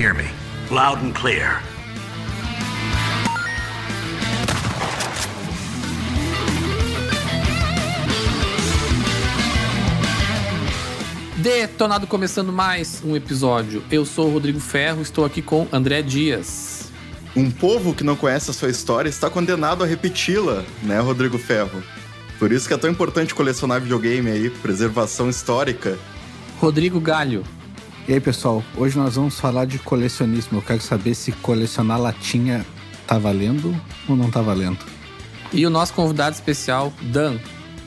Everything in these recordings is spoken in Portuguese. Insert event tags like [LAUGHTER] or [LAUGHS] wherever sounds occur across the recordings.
hear me? Loud and clear. Detonado começando mais um episódio. Eu sou o Rodrigo Ferro, estou aqui com André Dias. Um povo que não conhece a sua história está condenado a repeti-la, né, Rodrigo Ferro? Por isso que é tão importante colecionar videogame aí, preservação histórica. Rodrigo Galho. E aí, pessoal, hoje nós vamos falar de colecionismo. Eu quero saber se colecionar latinha tá valendo ou não tá valendo. E o nosso convidado especial, Dan.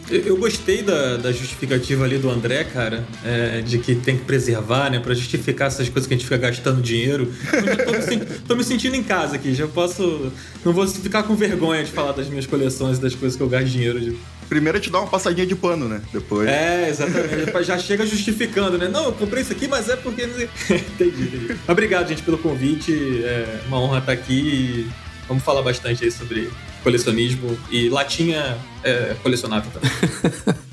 Eu, gostei da, da justificativa ali do André, cara, é, de que tem que preservar, né? Pra justificar essas coisas que a gente fica gastando dinheiro. Eu tô me, [LAUGHS] tô me sentindo em casa aqui, já posso. Não vou ficar com vergonha de falar das minhas coleções e das coisas que eu gasto dinheiro. de- Primeiro é te dar uma passadinha de pano, né? Depois. É, exatamente. Já chega justificando, né? Não, eu comprei isso aqui, mas é porque. [LAUGHS] entendi, entendi. Obrigado, gente, pelo convite. É uma honra estar aqui e vamos falar bastante aí sobre colecionismo e latinha é, colecionável também. [LAUGHS]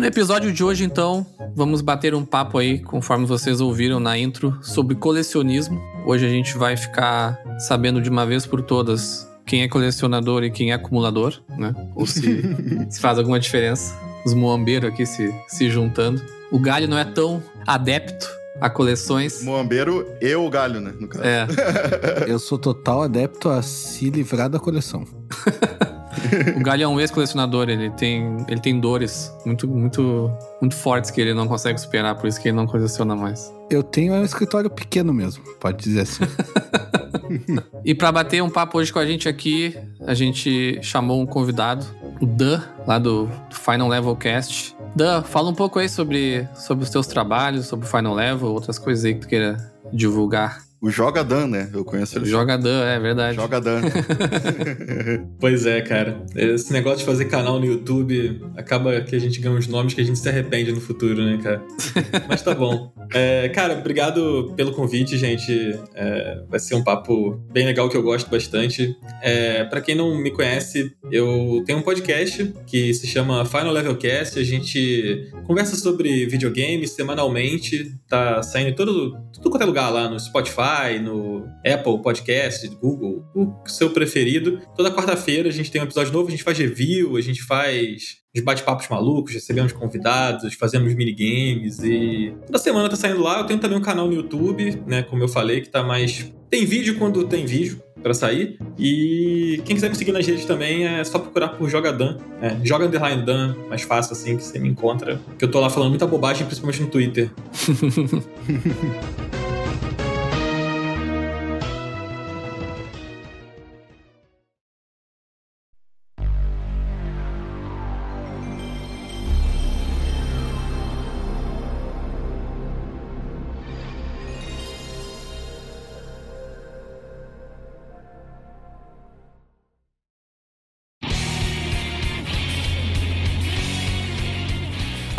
No episódio de hoje, então, vamos bater um papo aí, conforme vocês ouviram na intro, sobre colecionismo. Hoje a gente vai ficar sabendo de uma vez por todas quem é colecionador e quem é acumulador, né? Ou se, [LAUGHS] se faz alguma diferença. Os moambeiros aqui se, se juntando. O Galho não é tão adepto a coleções. Moambeiro e o galho, né? No caso. É, [LAUGHS] Eu sou total adepto a se livrar da coleção. [LAUGHS] [LAUGHS] o Galho é um ex-colecionador, ele tem, ele tem dores muito, muito, muito fortes que ele não consegue superar, por isso que ele não coleciona mais. Eu tenho um escritório pequeno mesmo, pode dizer assim. [LAUGHS] E pra bater um papo hoje com a gente aqui, a gente chamou um convidado, o Dan, lá do Final Level Cast. Dan, fala um pouco aí sobre, sobre os teus trabalhos, sobre o Final Level, outras coisas aí que tu queira divulgar. O Joga Dan, né? Eu conheço ele. Joga Dan, é verdade. Joga Dan. [LAUGHS] Pois é, cara. Esse negócio de fazer canal no YouTube acaba que a gente ganha uns nomes que a gente se arrepende no futuro, né, cara? [LAUGHS] Mas tá bom. É, cara, obrigado pelo convite, gente. É, vai ser um papo bem legal que eu gosto bastante. É, para quem não me conhece, eu tenho um podcast que se chama Final Level Cast. A gente conversa sobre videogames semanalmente. Tá saindo em todo, tudo quanto é lugar lá no Spotify, no Apple Podcast, Google, o seu preferido. Toda quarta-feira a gente tem um episódio novo, a gente faz review, a gente faz uns bate-papos malucos, recebemos convidados, fazemos minigames e toda semana tá saindo lá. Eu tenho também um canal no YouTube, né, como eu falei, que tá mais tem vídeo quando tem vídeo pra sair. E quem quiser me seguir nas redes também é só procurar por Joga Dan, né? Joga Underline Dan, mais fácil assim que você me encontra. Que eu tô lá falando muita bobagem, principalmente no Twitter. [LAUGHS]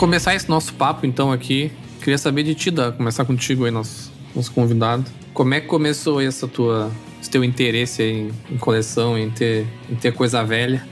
Começar esse nosso papo, então, aqui, Queria saber de ti, da começar contigo aí, nosso, nosso convidado. Como é que começou essa tua, esse teu interesse em, em coleção, em ter, em ter coisa velha?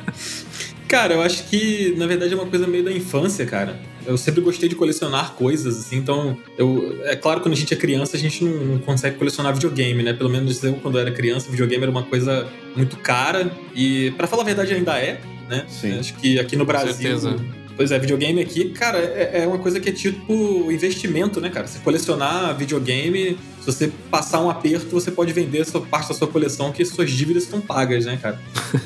[LAUGHS] cara, eu acho que na verdade é uma coisa meio da infância, cara. Eu sempre gostei de colecionar coisas, assim, então eu, é claro que quando a gente é criança a gente não, não consegue colecionar videogame, né? Pelo menos eu quando era criança, videogame era uma coisa muito cara e para falar a verdade ainda é, né? Sim. Acho que aqui no Com Brasil certeza. Pois é, videogame aqui, cara, é, é uma coisa que é tipo investimento, né, cara? Você colecionar videogame, se você passar um aperto, você pode vender essa parte da sua coleção que suas dívidas estão pagas, né, cara?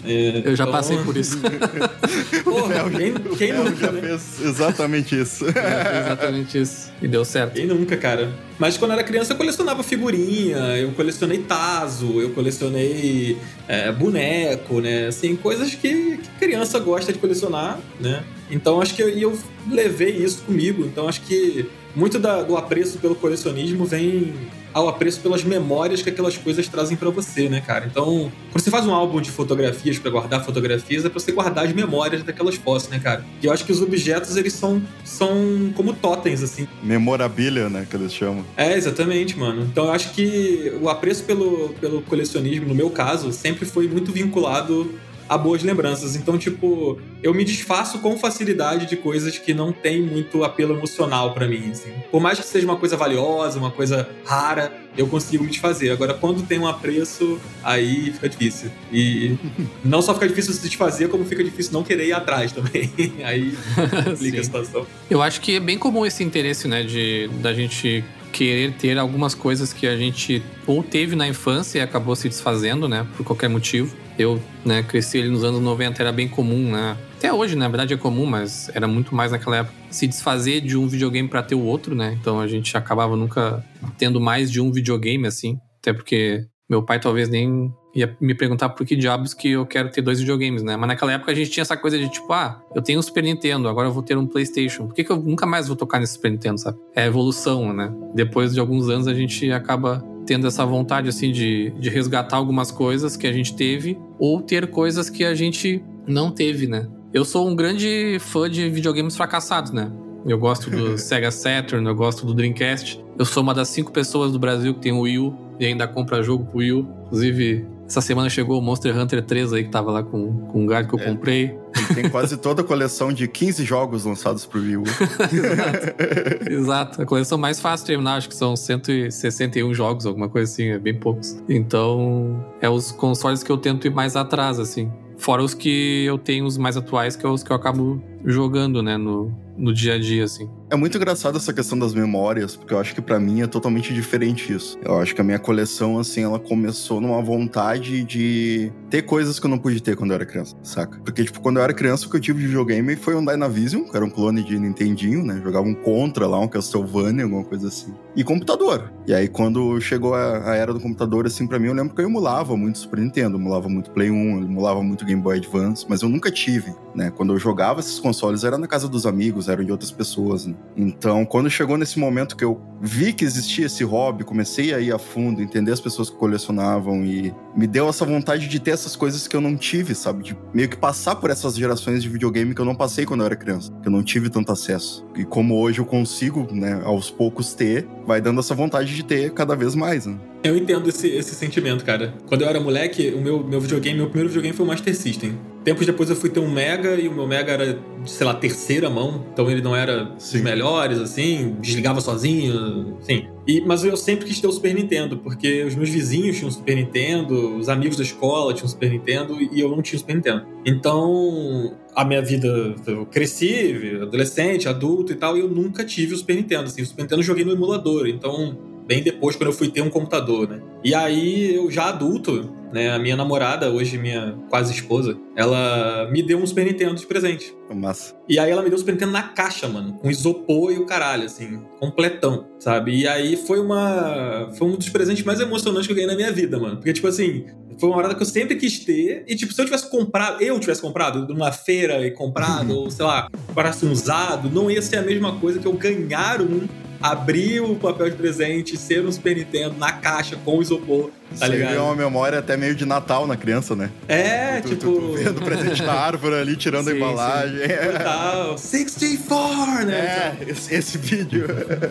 É, [LAUGHS] Eu já então- passei por isso. [LAUGHS] Porra, quem, quem nunca, já né? fez exatamente isso. [LAUGHS] É exatamente isso. E deu certo. Quem nunca, cara? Mas quando eu era criança eu colecionava figurinha, eu colecionei tazo, eu colecionei é, boneco, né? Assim, coisas que, que criança gosta de colecionar, né? Então acho que eu, eu levei isso comigo. Então acho que muito da- do apreço pelo colecionismo vem ao apreço pelas memórias que aquelas coisas trazem pra você, né, cara? Então, quando você faz um álbum de fotografias pra guardar fotografias, é pra você guardar as memórias daquelas fotos, né, cara? E eu acho que os objetos, eles são, são como totens, assim. Memorabilia, né, que eles chamam. É, exatamente, mano. Então eu acho que o apreço pelo, pelo colecionismo, no meu caso, sempre foi muito vinculado a boas lembranças. Então, tipo, eu me desfaço com facilidade de coisas que não têm muito apelo emocional pra mim, assim. Por mais que seja uma coisa valiosa, uma coisa rara, eu consigo me desfazer. Agora, quando tem um apreço, aí fica difícil. E [LAUGHS] não só fica difícil se desfazer, como fica difícil não querer ir atrás também. [LAUGHS] aí [LAUGHS] complica a situação. Eu acho que é bem comum esse interesse, né, de da gente querer ter algumas coisas que a gente ou teve na infância e acabou se desfazendo, né, por qualquer motivo. Eu, né, cresci ali nos anos 90, era bem comum, né? Até hoje, na verdade, é comum, mas era muito mais naquela época. Se desfazer de um videogame pra ter o outro, né? Então a gente acabava nunca tendo mais de um videogame, assim. Até porque meu pai talvez nem ia me perguntar por que diabos que eu quero ter dois videogames, né? Mas naquela época a gente tinha essa coisa de tipo, ah, eu tenho um Super Nintendo, agora eu vou ter um PlayStation. Por que, que eu nunca mais vou tocar nesse Super Nintendo, sabe? É a evolução, né? Depois de alguns anos a gente acaba tendo essa vontade, assim, de, de resgatar algumas coisas que a gente teve ou ter coisas que a gente não teve, né? Eu sou um grande fã de videogames fracassados, né? Eu gosto do [LAUGHS] Sega Saturn, eu gosto do Dreamcast. Eu sou uma das cinco pessoas do Brasil que tem o Wii U e ainda compra jogo pro Wii U. Inclusive, essa semana chegou o Monster Hunter 3 aí que tava lá com, com um guard que eu É. comprei. Tem quase toda a coleção de 15 jogos lançados pro Wii U. [LAUGHS] Exato. A coleção mais fácil de terminar, acho que são 161 jogos, alguma coisa assim, é bem poucos. Então, é os consoles que eu tento ir mais atrás, assim. Fora os que eu tenho, os mais atuais, que é os que eu acabo jogando, né, no, no dia a dia, assim. É muito engraçado essa questão das memórias, porque eu acho que pra mim é totalmente diferente isso. Eu acho que a minha coleção, assim, ela começou numa vontade de ter coisas que eu não pude ter quando eu era criança, saca? Porque, tipo, quando eu era criança, o que eu tive de videogame foi um Dynavision, que era um clone de Nintendinho, né? Jogava um Contra lá, um Castlevania, alguma coisa assim. E computador. E aí, quando chegou a, a era do computador, assim, pra mim, eu lembro que eu emulava muito Super Nintendo, emulava muito Play 1, eu emulava muito Game Boy Advance, mas eu nunca tive, né? Quando eu jogava esses consoles, era na casa dos amigos, eram de outras pessoas, né? Então, quando chegou nesse momento que eu vi que existia esse hobby, comecei a ir a fundo, entender as pessoas que colecionavam e me deu essa vontade de ter essas coisas que eu não tive, sabe? De meio que passar por essas gerações de videogame que eu não passei quando eu era criança, que eu não tive tanto acesso. E como hoje eu consigo, né, aos poucos ter, vai dando essa vontade de ter cada vez mais, né? Eu entendo esse, esse sentimento, cara. Quando eu era moleque, o meu, meu videogame, meu primeiro videogame foi o Master System. Tempos depois eu fui ter um Mega e o meu Mega era, sei lá, terceira mão, então ele não era Sim. dos melhores, assim, desligava sozinho, sim. E, mas eu sempre quis ter o Super Nintendo, porque os meus vizinhos tinham Super Nintendo, os amigos da escola tinham Super Nintendo e eu não tinha Super Nintendo. Então, a minha vida, eu cresci, adolescente, adulto e tal, e eu nunca tive o Super Nintendo. Assim, o Super Nintendo eu joguei no emulador, então bem depois quando eu fui ter um computador, né? E aí eu já adulto, né, a minha namorada, hoje minha quase esposa, ela me deu um Super Nintendo de presente. Massa. E aí ela me deu o Super Nintendo na caixa, mano, com isopor e o caralho, assim, completão, sabe? E aí foi uma foi um dos presentes mais emocionantes que eu ganhei na minha vida, mano. Porque tipo assim, foi uma parada que eu sempre quis ter e tipo, se eu tivesse comprado, eu tivesse comprado numa feira e comprado ou sei lá, parasse um usado, não ia ser a mesma coisa que eu ganhar um abrir o papel de presente, ser um Super Nintendo na caixa com isopor, tá Isso ligado? é uma memória até meio de Natal na criança, né? É, Tu- tipo. tu, tu vendo o presente na [LAUGHS] árvore ali, tirando a Sim, embalagem. Tal, 64, né? É, esse, esse vídeo.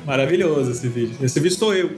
Maravilhoso esse vídeo. Esse vídeo sou eu.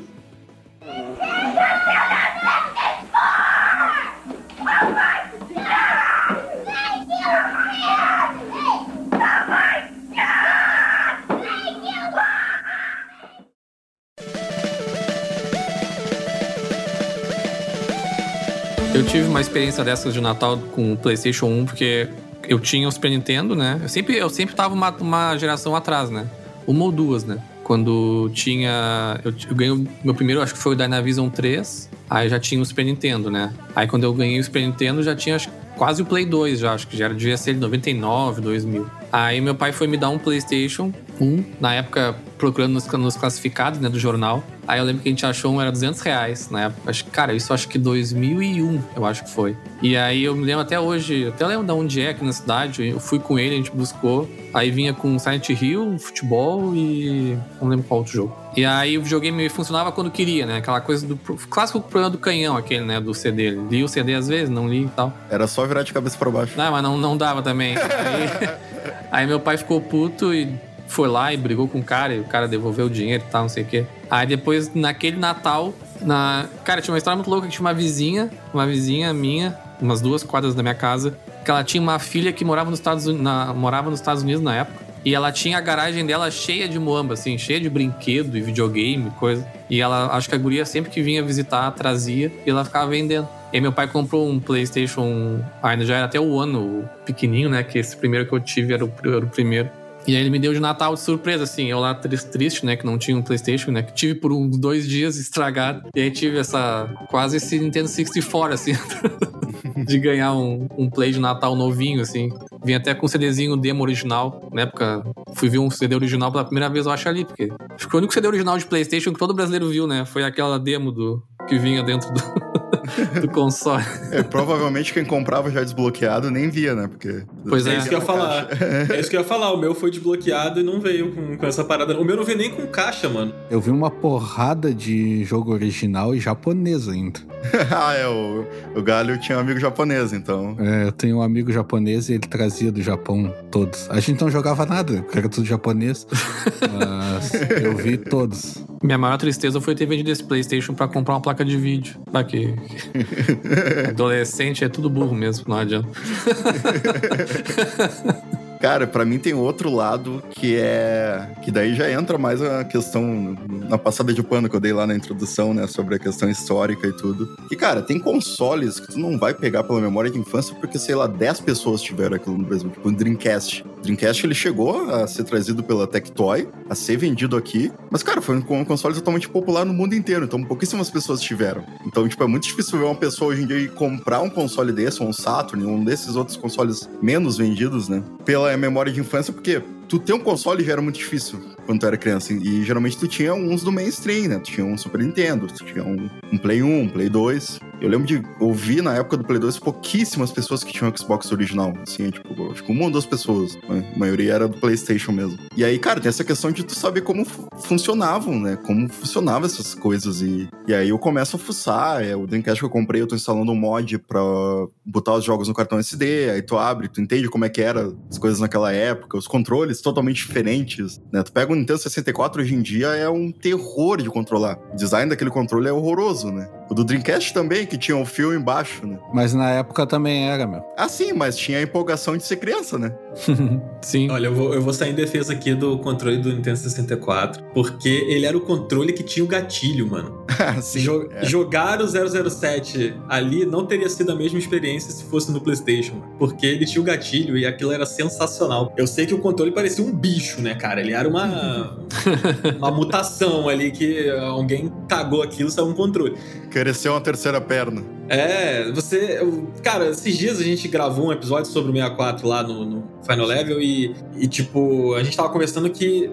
Eu tive uma experiência dessas de Natal com o PlayStation 1, porque eu tinha o Super Nintendo, né? Eu sempre, eu sempre tava uma, uma geração atrás, né? Uma ou duas, né? Quando tinha. Eu, eu ganhei o meu primeiro, acho que foi o Dynavision 3. Aí já tinha o Super Nintendo, né? Aí quando eu ganhei o Super Nintendo, já tinha acho, quase o Play 2, já. Acho que já era, devia ser de 99, 2000. Aí meu pai foi me dar um PlayStation 1, na época procurando nos, nos classificados, né, do jornal. Aí eu lembro que a gente achou um, era 200 reais na época. Acho, que, cara, isso acho que 2001, eu acho que foi. E aí eu me lembro até hoje, até lembro de onde é aqui na cidade. Eu fui com ele, a gente buscou. Aí vinha com Silent Hill, futebol e. não lembro qual outro jogo. E aí o videogame funcionava quando queria, né? Aquela coisa do. Clássico problema do canhão, aquele, né? Do CD. Li o CD às vezes, não li e tal. Era só virar de cabeça pra baixo. Não, mas não, não dava também. [LAUGHS] Aí, aí meu pai ficou puto e foi lá e brigou com o cara, e o cara devolveu o dinheiro e tal, não sei o quê. Aí depois, naquele Natal, na... cara, tinha uma história muito louca que tinha uma vizinha, uma vizinha minha, umas duas quadras da minha casa, que ela tinha uma filha que morava nos Estados, Uni- na... morava nos Estados Unidos na época. E ela tinha a garagem dela cheia de muamba, assim, cheia de brinquedo e videogame, coisa. E ela, acho que a guria sempre que vinha visitar, trazia e ela ficava vendendo. E meu pai comprou um PlayStation, ainda já era até o ano pequenininho, né? Que esse primeiro que eu tive era o, era o primeiro. E aí ele me deu de Natal de surpresa, assim, eu lá triste, triste, né, que não tinha um Playstation, né, que tive por uns dois dias estragado. E aí tive essa, quase esse Nintendo 64, assim, [LAUGHS] de ganhar um, um Play de Natal novinho, assim. Vim até com um CDzinho demo original. Na época, fui ver um CD original pela primeira vez, eu acho ali, porque acho que o único CD original de Playstation que todo brasileiro viu, né, foi aquela demo do que vinha dentro do, [LAUGHS] [LAUGHS] do console. É, provavelmente quem comprava já desbloqueado nem via, né? Porque. Pois É é. isso que eu ia falar. É isso que eu ia falar. O meu foi desbloqueado e não veio com, com essa parada. O meu não veio nem com caixa, mano. Eu vi uma porrada de jogo original e japonês ainda. [LAUGHS] ah, é. O, o Galho tinha um amigo japonês, então. É, eu tenho um amigo japonês e ele trazia do Japão todos. A gente não jogava nada, porque era tudo japonês. [LAUGHS] mas eu vi todos. Minha maior tristeza foi ter vendido esse PlayStation pra comprar uma placa de vídeo. Pra que adolescente é tudo burro mesmo, não adianta. [LAUGHS] Cara, pra mim tem outro lado que é. Que daí já entra mais a questão na passada de pano que eu dei lá na introdução, né? Sobre a questão histórica e tudo. Que, cara, tem consoles que tu não vai pegar pela memória de infância porque, sei lá, 10 pessoas tiveram aquilo no Brasil. Tipo, o Dreamcast. O Dreamcast ele chegou a ser trazido pela Tectoy, a ser vendido aqui. Mas, cara, foi um console totalmente popular no mundo inteiro. Então, pouquíssimas pessoas tiveram. Então, tipo, é muito difícil ver uma pessoa hoje em dia comprar um console desse, ou um Saturn, um desses outros consoles menos vendidos, né? Pela memória de infância, porque tu ter um console já era muito difícil quando tu era criança. E geralmente tu tinha uns do mainstream, né? Tu tinha um Super Nintendo, tu tinha um, um Play 1, um Play 2. Eu lembro de ouvir na época do Play 2 pouquíssimas pessoas que tinham Xbox original. Assim, tipo, acho que uma ou duas pessoas. né? A maioria era do PlayStation mesmo. E aí, cara, tem essa questão de tu saber como fu- funcionavam, né? Como funcionavam essas coisas. E, e aí eu começo a fuçar. É, o Dreamcast que eu comprei, eu tô instalando um mod pra botar os jogos no cartão SD. Aí tu abre, tu entende como é que era as coisas naquela época, os controles totalmente diferentes, né? Tu pega o Nintendo 64 hoje em dia é um terror de controlar. O design daquele controle é horroroso, né? O do Dreamcast também, que tinha um fio embaixo, né? Mas na época também era, meu. Ah, sim, mas tinha a empolgação de ser criança, né? [LAUGHS] Sim. Olha, eu vou, eu vou sair em defesa aqui do controle do Nintendo 64, porque ele era o controle que tinha o gatilho, mano. Ah, [LAUGHS] sim. Jo- é. Jogar o 007 ali não teria sido a mesma experiência se fosse no PlayStation, mano, porque ele tinha o gatilho e aquilo era sensacional. Eu sei que o controle parecia um bicho, né, cara? Ele era uma, [LAUGHS] uma mutação ali que alguém cagou aquilo e saiu um controle. Cresceu uma terceira perna. É, você. Cara, esses dias a gente gravou um episódio sobre o 64 lá no, no Final Level e, e, tipo, a gente tava conversando que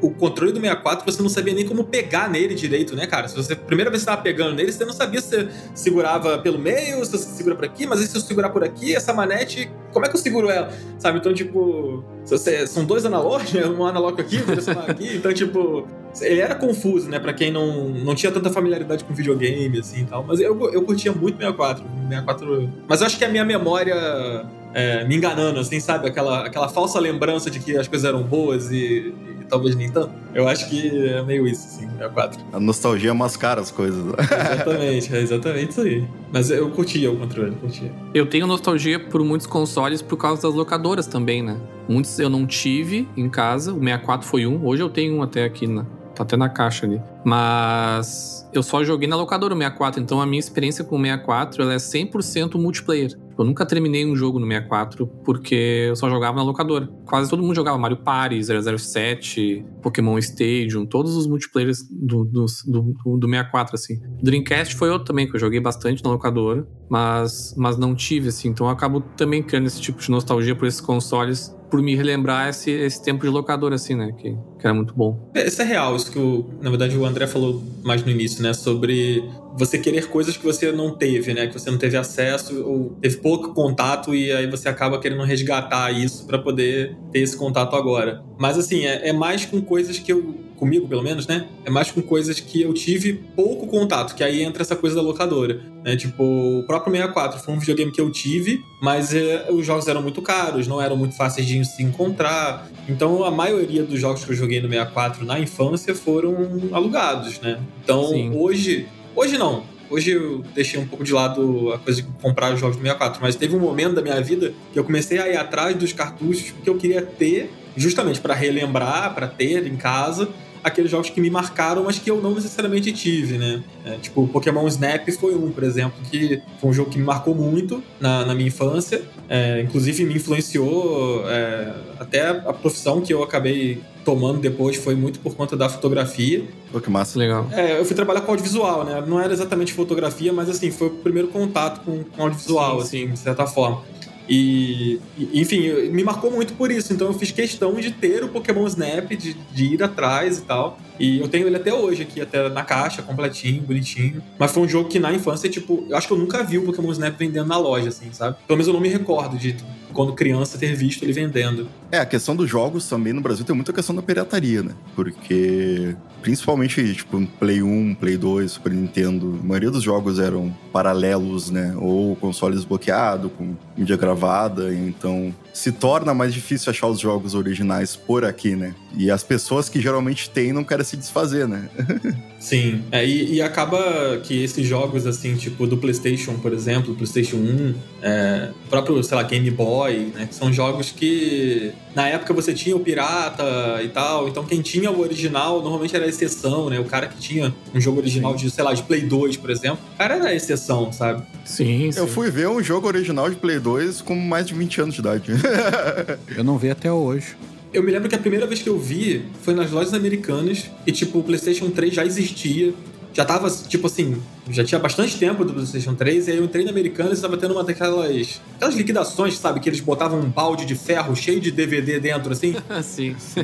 o- controle do 64 você não sabia nem como pegar nele direito, né, cara? Se você, primeira vez que você tava pegando nele, você não sabia se você segurava pelo meio, se você segura por aqui, mas e se eu segurar por aqui, essa manete, como é que eu seguro ela? Sabe? Então, tipo, você, são dois analógicos, né? um analógico aqui, um aqui, [LAUGHS] então, tipo, ele era confuso, né, pra quem não, não tinha tanta familiaridade com videogame, assim e tal. Mas eu, eu curtia muito 64. 64. Mas eu acho que a minha memória é, me enganando, assim, sabe? Aquela, aquela falsa lembrança de que as coisas eram boas e, e talvez nem tanto. Eu acho que é meio isso, assim, 64. A nostalgia mascara as coisas. exatamente, é exatamente isso aí. Mas eu curtia o controle, eu curtia. Eu tenho nostalgia por muitos consoles por causa das locadoras também, né? Muitos eu não tive em casa, o 64 foi um, hoje eu tenho um até aqui na, Tá até na caixa ali. Mas eu só joguei na locadora o 64, então a minha experiência com o 64 ela é 100% multiplayer. Eu nunca terminei um jogo no 64 porque eu só jogava na locadora. Quase todo mundo jogava Mario Party, 007, Pokémon Stadium, todos os multiplayers do, do, do, do 64, assim. Dreamcast foi outro também que eu joguei bastante na locadora, mas, mas não tive, assim. Então eu acabo também criando esse tipo de nostalgia por esses consoles por me relembrar esse, esse tempo de locador, assim, né? Que, que era muito bom. É, isso é real, isso que, o, na verdade, o André falou mais no início, né? Sobre você querer coisas que você não teve, né? Que você não teve acesso ou teve pouco contato e aí você acaba querendo resgatar isso para poder ter esse contato agora. Mas, assim, é, é mais com coisas que eu comigo pelo menos, né? É mais com coisas que eu tive pouco contato, que aí entra essa coisa da locadora, né? Tipo, o próprio 64 foi um videogame que eu tive, mas é, os jogos eram muito caros, não eram muito fáceis de se encontrar. Então, a maioria dos jogos que eu joguei no 64 na infância foram alugados, né? Então, Sim. hoje, hoje não, Hoje eu deixei um pouco de lado a coisa de comprar os jogos do 64, mas teve um momento da minha vida que eu comecei a ir atrás dos cartuchos que eu queria ter, justamente para relembrar, para ter em casa, aqueles jogos que me marcaram, mas que eu não necessariamente tive, né? É, tipo, Pokémon Snap foi um, por exemplo, que foi um jogo que me marcou muito na, na minha infância. É, inclusive me influenciou é, até a profissão que eu acabei tomando depois foi muito por conta da fotografia. Pô, que massa. Legal. É, eu fui trabalhar com audiovisual, né? Não era exatamente fotografia, mas assim, foi o primeiro contato com, com audiovisual, sim, assim, sim. de certa forma. E, enfim, me marcou muito por isso. Então eu fiz questão de ter o Pokémon Snap, de, de, ir atrás e tal. E eu tenho ele até hoje aqui, até na caixa, completinho, bonitinho. Mas foi um jogo que na infância, tipo, eu acho que eu nunca vi o Pokémon Snap vendendo na loja, assim, sabe? Pelo menos eu não me recordo de quando criança ter visto ele vendendo. É, a questão dos jogos também no Brasil tem muita questão da pirataria, né? Porque principalmente, tipo, Play 1, Play 2, Super Nintendo, a maioria dos jogos eram paralelos, né? Ou consoles bloqueado, com mídia gravada, então se torna mais difícil achar os jogos originais por aqui, né? E as pessoas que geralmente têm não querem se desfazer, né? [LAUGHS] Sim, é, e, e, acaba que esses jogos, assim, tipo do PlayStation, por exemplo, PlayStation 1, é, o próprio, sei lá, Game Boy, né? São jogos que na época você tinha o pirata e tal, então quem tinha o original normalmente era a exceção, né? O cara que tinha um jogo original de, sei lá, de Play 2, por exemplo, o cara era a exceção, sabe? Sim, sim. Eu fui ver um jogo original de Play 2 com mais de 20 anos de idade. [LAUGHS] eu não vi até hoje. Eu me lembro que a primeira vez que eu vi foi nas lojas americanas e, tipo, o PlayStation 3 já existia. Já tava, tipo assim, já tinha bastante tempo do PlayStation 3, e aí eu entrei na Americana e estava tendo uma daquelas. aquelas liquidações, sabe? Que eles botavam um balde de ferro cheio de DVD dentro, assim. [LAUGHS] sim, sim.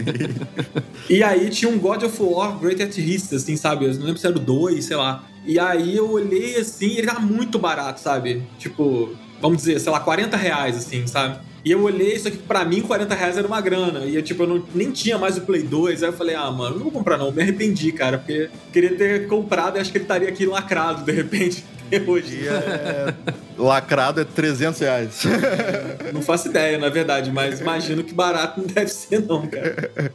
e aí tinha um God of War Great at Hits, assim, sabe? Eu não lembro se era o 2, sei lá. E aí eu olhei assim, ele tava muito barato, sabe? Tipo, vamos dizer, sei lá, 40 reais, assim, sabe? E eu olhei isso aqui, pra mim, 40 reais era uma grana. E eu, tipo, eu não, nem tinha mais o Play 2. Aí eu falei, ah, mano, não vou comprar não. Me arrependi, cara, porque queria ter comprado e acho que ele estaria aqui lacrado, de repente. [LAUGHS] Hoje. É... Lacrado é 300 reais. Não faço ideia, na verdade, mas imagino que barato não deve ser, não, cara.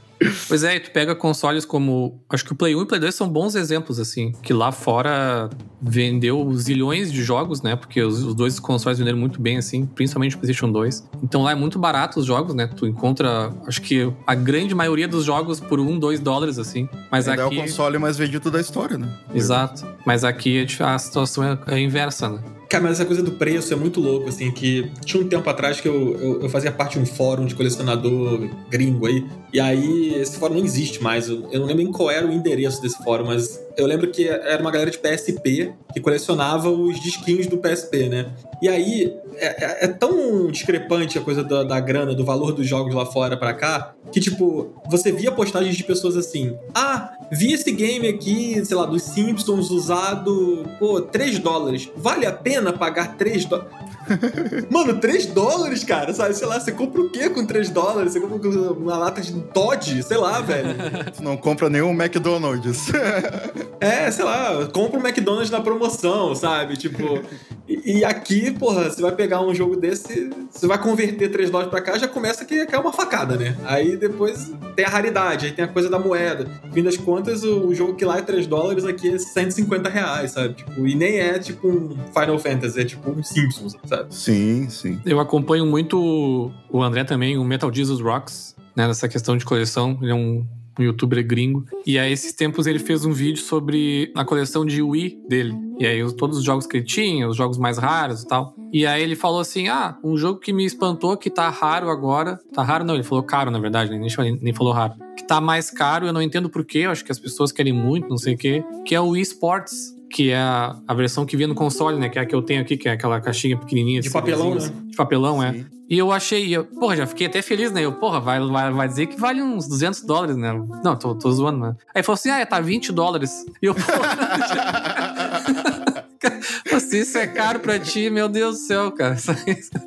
Pois é, tu pega consoles como. Acho que o Play 1 e o Play 2 são bons exemplos, assim. Que lá fora vendeu zilhões de jogos, né? Porque os, os dois consoles venderam muito bem, assim, principalmente o PlayStation 2. Então lá é muito barato os jogos, né? Tu encontra, acho que a grande maioria dos jogos por um, dois dólares, assim. Mas Ainda aqui. É o console mais vendido da história, né? Exato. Mas aqui a situação é, é inversa, né? Cara, mas essa coisa do preço é muito louco, assim, que tinha um tempo atrás que eu, eu, eu, fazia parte de um fórum de colecionador gringo aí, e aí esse fórum não existe mais, eu, não lembro nem qual era o endereço desse fórum, mas eu lembro que era uma galera de PSP que colecionava os disquinhos do PSP, né? E aí é, é tão discrepante a coisa da, da, grana, do valor dos jogos lá fora pra cá, que, tipo, você via postagens de pessoas assim: ah, vi esse game aqui, sei lá, dos Simpsons usado, pô, 3 dólares. Vale a pena pagar 3 dólares? [LAUGHS] Mano, 3 dólares, cara, sabe? Sei lá, você compra o quê com 3 dólares? Você compra uma lata de Todd? Sei lá, velho. Tu [LAUGHS] não compra nenhum McDonald's. [LAUGHS] é, sei lá, compra um McDonald's na promoção, sabe? Tipo, e, e, aqui, porra, você vai pegar um jogo desse, você vai converter 3 dólares pra cá, já começa que, é uma facada, né? Aí depois tem a raridade, aí tem a coisa da moeda. Fim das contas, o, o jogo que lá é 3 dólares, aqui é 150 reais, sabe? Tipo, e nem é tipo um Final Fantasy, é tipo um Simpsons, sabe? Sim, sim. Eu acompanho muito o André também, o Metal Jesus Rocks, né? Nessa questão de coleção. Ele é um um youtuber gringo. E aí, esses tempos, ele fez um vídeo sobre a coleção de Wii dele. E aí, todos os jogos que ele tinha, os jogos mais raros e tal. E aí, ele falou assim: Ah, um jogo que me espantou, que tá raro agora. Tá raro, não, ele falou caro, na verdade, nem, nem falou raro. Que tá mais caro, eu não entendo porquê, eu acho que as pessoas querem muito, não sei o quê. Que é o Wii Sports que é a, a, versão que vinha no console, né? Que é a que eu tenho aqui, que é aquela caixinha pequenininha. De papelão, né? De papelão, é. Sim. é. E eu achei, eu, porra, já fiquei até feliz, né? Eu, porra, vai, vai, vai dizer que vale uns 200 dólares, né? Não, tô, tô zoando, né? Aí falou assim, ah, tá 20 dólares. E eu, porra. [LAUGHS] [LAUGHS] Se isso é caro pra ti, meu Deus do céu, cara.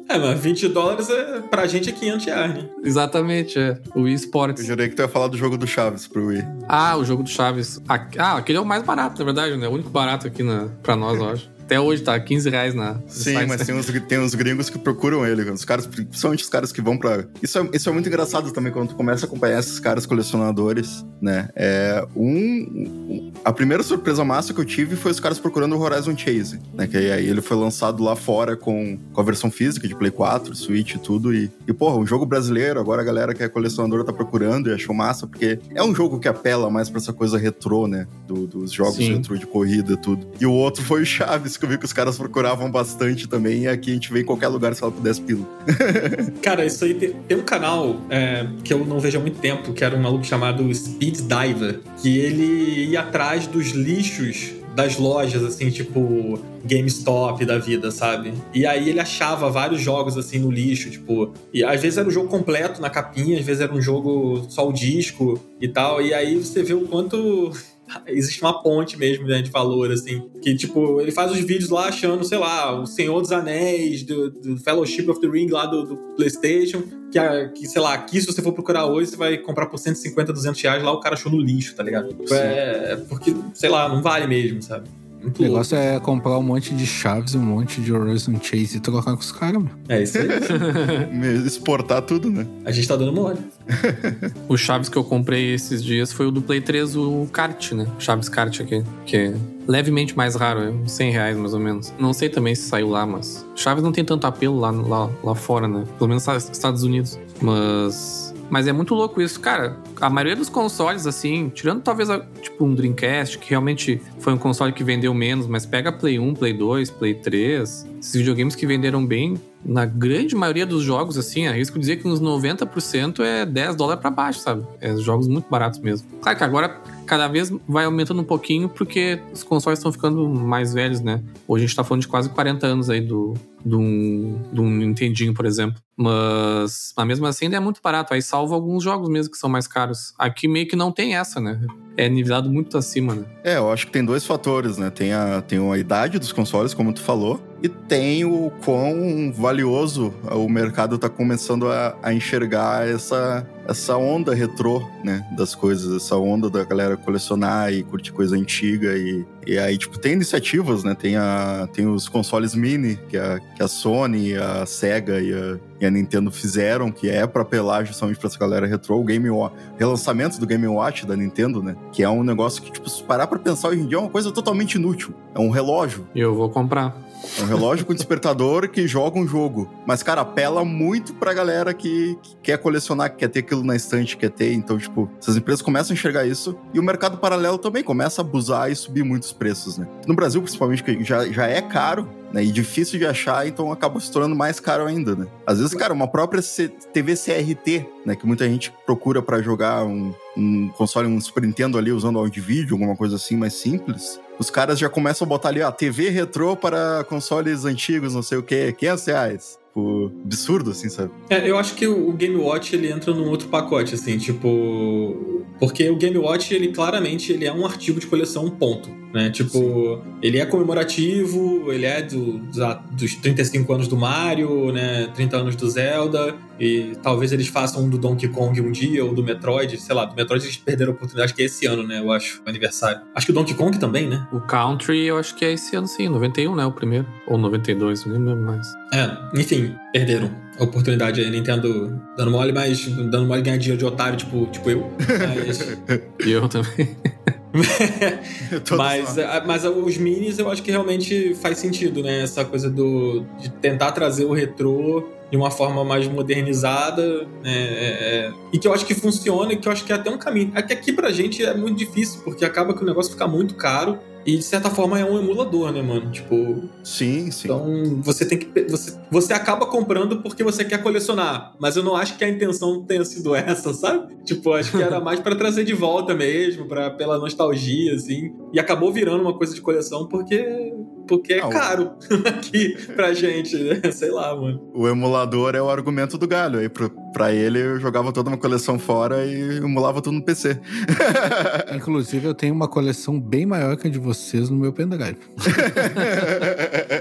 É, mas 20 dólares é, pra gente é 500 reais, né? Exatamente, é. O Wii Sports. Eu jurei que tu ia falar do jogo do Chaves pro Wii. Ah, o jogo do Chaves. Ah, aquele é o mais barato, na verdade, né? O único barato aqui na, pra nós, eu acho até hoje tá 15 reais na. Sim, mas tem uns, tem uns gringos que procuram ele. Os caras, principalmente os caras que vão pra. Isso é, isso é muito engraçado também quando tu começa a acompanhar esses caras colecionadores, né? É um. A primeira surpresa massa que eu tive foi os caras procurando o Horizon Chase, né? Que aí ele foi lançado lá fora com, com a versão física de Play 4, Switch e tudo. E, e, porra, um jogo brasileiro, agora a galera que é colecionadora tá procurando e achou massa, porque é um jogo que apela mais pra essa coisa retrô, né? Do, dos jogos Sim. retrô de corrida e tudo. E o outro foi o Chaves, que eu vi que os caras procuravam bastante também, e aqui a gente vê em qualquer lugar se ela pudesse pila. [LAUGHS] Cara, isso aí tem, tem um canal é, que eu não vejo há muito tempo, que era um maluco chamado Speed Diver, que ele ia atrás dos lixos das lojas, assim, tipo GameStop da vida, sabe? E aí ele achava vários jogos, assim, no lixo, tipo. E às vezes era um jogo completo na capinha, às vezes era um jogo só o disco e tal. E aí você vê o quanto [LAUGHS] existe uma ponte mesmo, né, de valor, assim. Que, tipo, ele faz os vídeos lá achando, sei lá, o Senhor dos Anéis, do, do Fellowship of the Ring lá do, do PlayStation, que, que, sei lá, aqui se você for procurar hoje, você vai comprar por 150, 200 reais, lá o cara achou no lixo, tá ligado? É, porque, sei lá, não vale mesmo, sabe? Muito o negócio louco. é comprar um monte de chaves, um monte de Horizon Chase e trocar com os caras, meu. É isso aí. [LAUGHS] Exportar tudo, né? A gente tá dando mole. o Chaves que eu comprei esses dias foi o do Play 3, o kart, né? Chaves kart aqui, que é levemente mais raro, é 100 reais mais ou menos. Não sei também se saiu lá, mas Chaves não tem tanto apelo lá, lá, lá fora, né? Pelo menos nos Estados Unidos. Mas mas é muito louco isso, cara. A maioria dos consoles, assim, tirando talvez tipo um Dreamcast, que realmente foi um console que vendeu menos, mas pega Play 1, Play 2, Play 3, esses videogames que venderam bem, na grande maioria dos jogos, assim, arrisco dizer que uns 90% é 10 dólares para baixo, sabe? É jogos muito baratos mesmo. Claro que agora cada vez vai aumentando um pouquinho porque os consoles estão ficando mais velhos, né? Hoje a gente tá falando de quase 40 anos aí do, do, do Nintendinho, por exemplo. Mas, mas mesmo assim ainda é muito barato. Aí salva alguns jogos mesmo que são mais caros. Aqui meio que não tem essa, né? É nivelado muito acima, né? É, eu acho que tem dois fatores, né? Tem a, tem a idade dos consoles, como tu falou, e tem o quão valioso o mercado está começando a, a, enxergar essa, essa onda retrô, né, das coisas, essa onda da galera colecionar e curtir coisa antiga e, e aí, tipo, tem iniciativas, né, tem, a, tem os consoles mini que a, que a Sony, a Sega e a, e a Nintendo fizeram, que é para apelar justamente para essa galera retrô, o Game Watch, relançamento do Game Watch da Nintendo, né, que é um negócio que, tipo, se parar pra pensar hoje em dia é uma coisa totalmente inútil, é um relógio. Eu vou comprar. É um relógio com despertador que joga um jogo. Mas, cara, apela muito pra galera que, que quer colecionar, que quer ter aquilo na estante que é ter. Então, tipo, essas empresas começam a enxergar isso e o mercado paralelo também começa a abusar e subir muitos preços, né? No Brasil, principalmente, que já, já é caro, né? E difícil de achar, então acaba se tornando mais caro ainda, né? Às vezes, cara, uma própria TV CRT, né? Que muita gente procura para jogar um, um console, um Super Nintendo ali usando áudio vídeo, alguma coisa assim mais simples. Os caras já começam a botar ali, ó, TV retrô para consoles antigos, não sei o quê, 500 reais tipo, absurdo, assim, sabe? É, eu acho que o Game Watch, ele entra num outro pacote, assim, tipo... Porque o Game Watch, ele claramente, ele é um artigo de coleção, ponto, né? Tipo, Sim. ele é comemorativo, ele é do, dos 35 anos do Mario, né? 30 anos do Zelda, e talvez eles façam um do Donkey Kong um dia, ou do Metroid, sei lá, do Metroid eles perderam a oportunidade, que é esse ano, né? Eu acho, o aniversário. Acho que o Donkey Kong também, né? O Country, eu acho que é esse ano sim, 91, né? O primeiro. Ou 92, não lembro mais. É, enfim, perderam a oportunidade aí, Nintendo dando mole, mas dando mole ganhar dinheiro de otário, tipo, tipo eu. Mas... [LAUGHS] eu também. [LAUGHS] [LAUGHS] mas, mas os minis eu acho que realmente faz sentido, né? Essa coisa do, de tentar trazer o retrô de uma forma mais modernizada, né? É, é, e que eu acho que funciona e que eu acho que é até um caminho. É que aqui pra gente é muito difícil, porque acaba que o negócio fica muito caro e de certa forma é um emulador, né, mano? Tipo. Sim, sim. Então você tem que. Você, você acaba comprando porque você quer colecionar. Mas eu não acho que a intenção tenha sido [LAUGHS] essa, sabe? Tipo, acho que era mais para trazer de volta mesmo, pra, pela nostalgia, assim. E acabou virando uma coisa de coleção porque. Porque é caro [LAUGHS] aqui pra gente, né? Sei lá, mano. O emulador é o argumento do galho. Aí pro, pra ele eu jogava toda uma coleção fora e emulava tudo no PC. [LAUGHS] Inclusive, eu tenho uma coleção bem maior que a de você vocês no meu pendrive. [LAUGHS]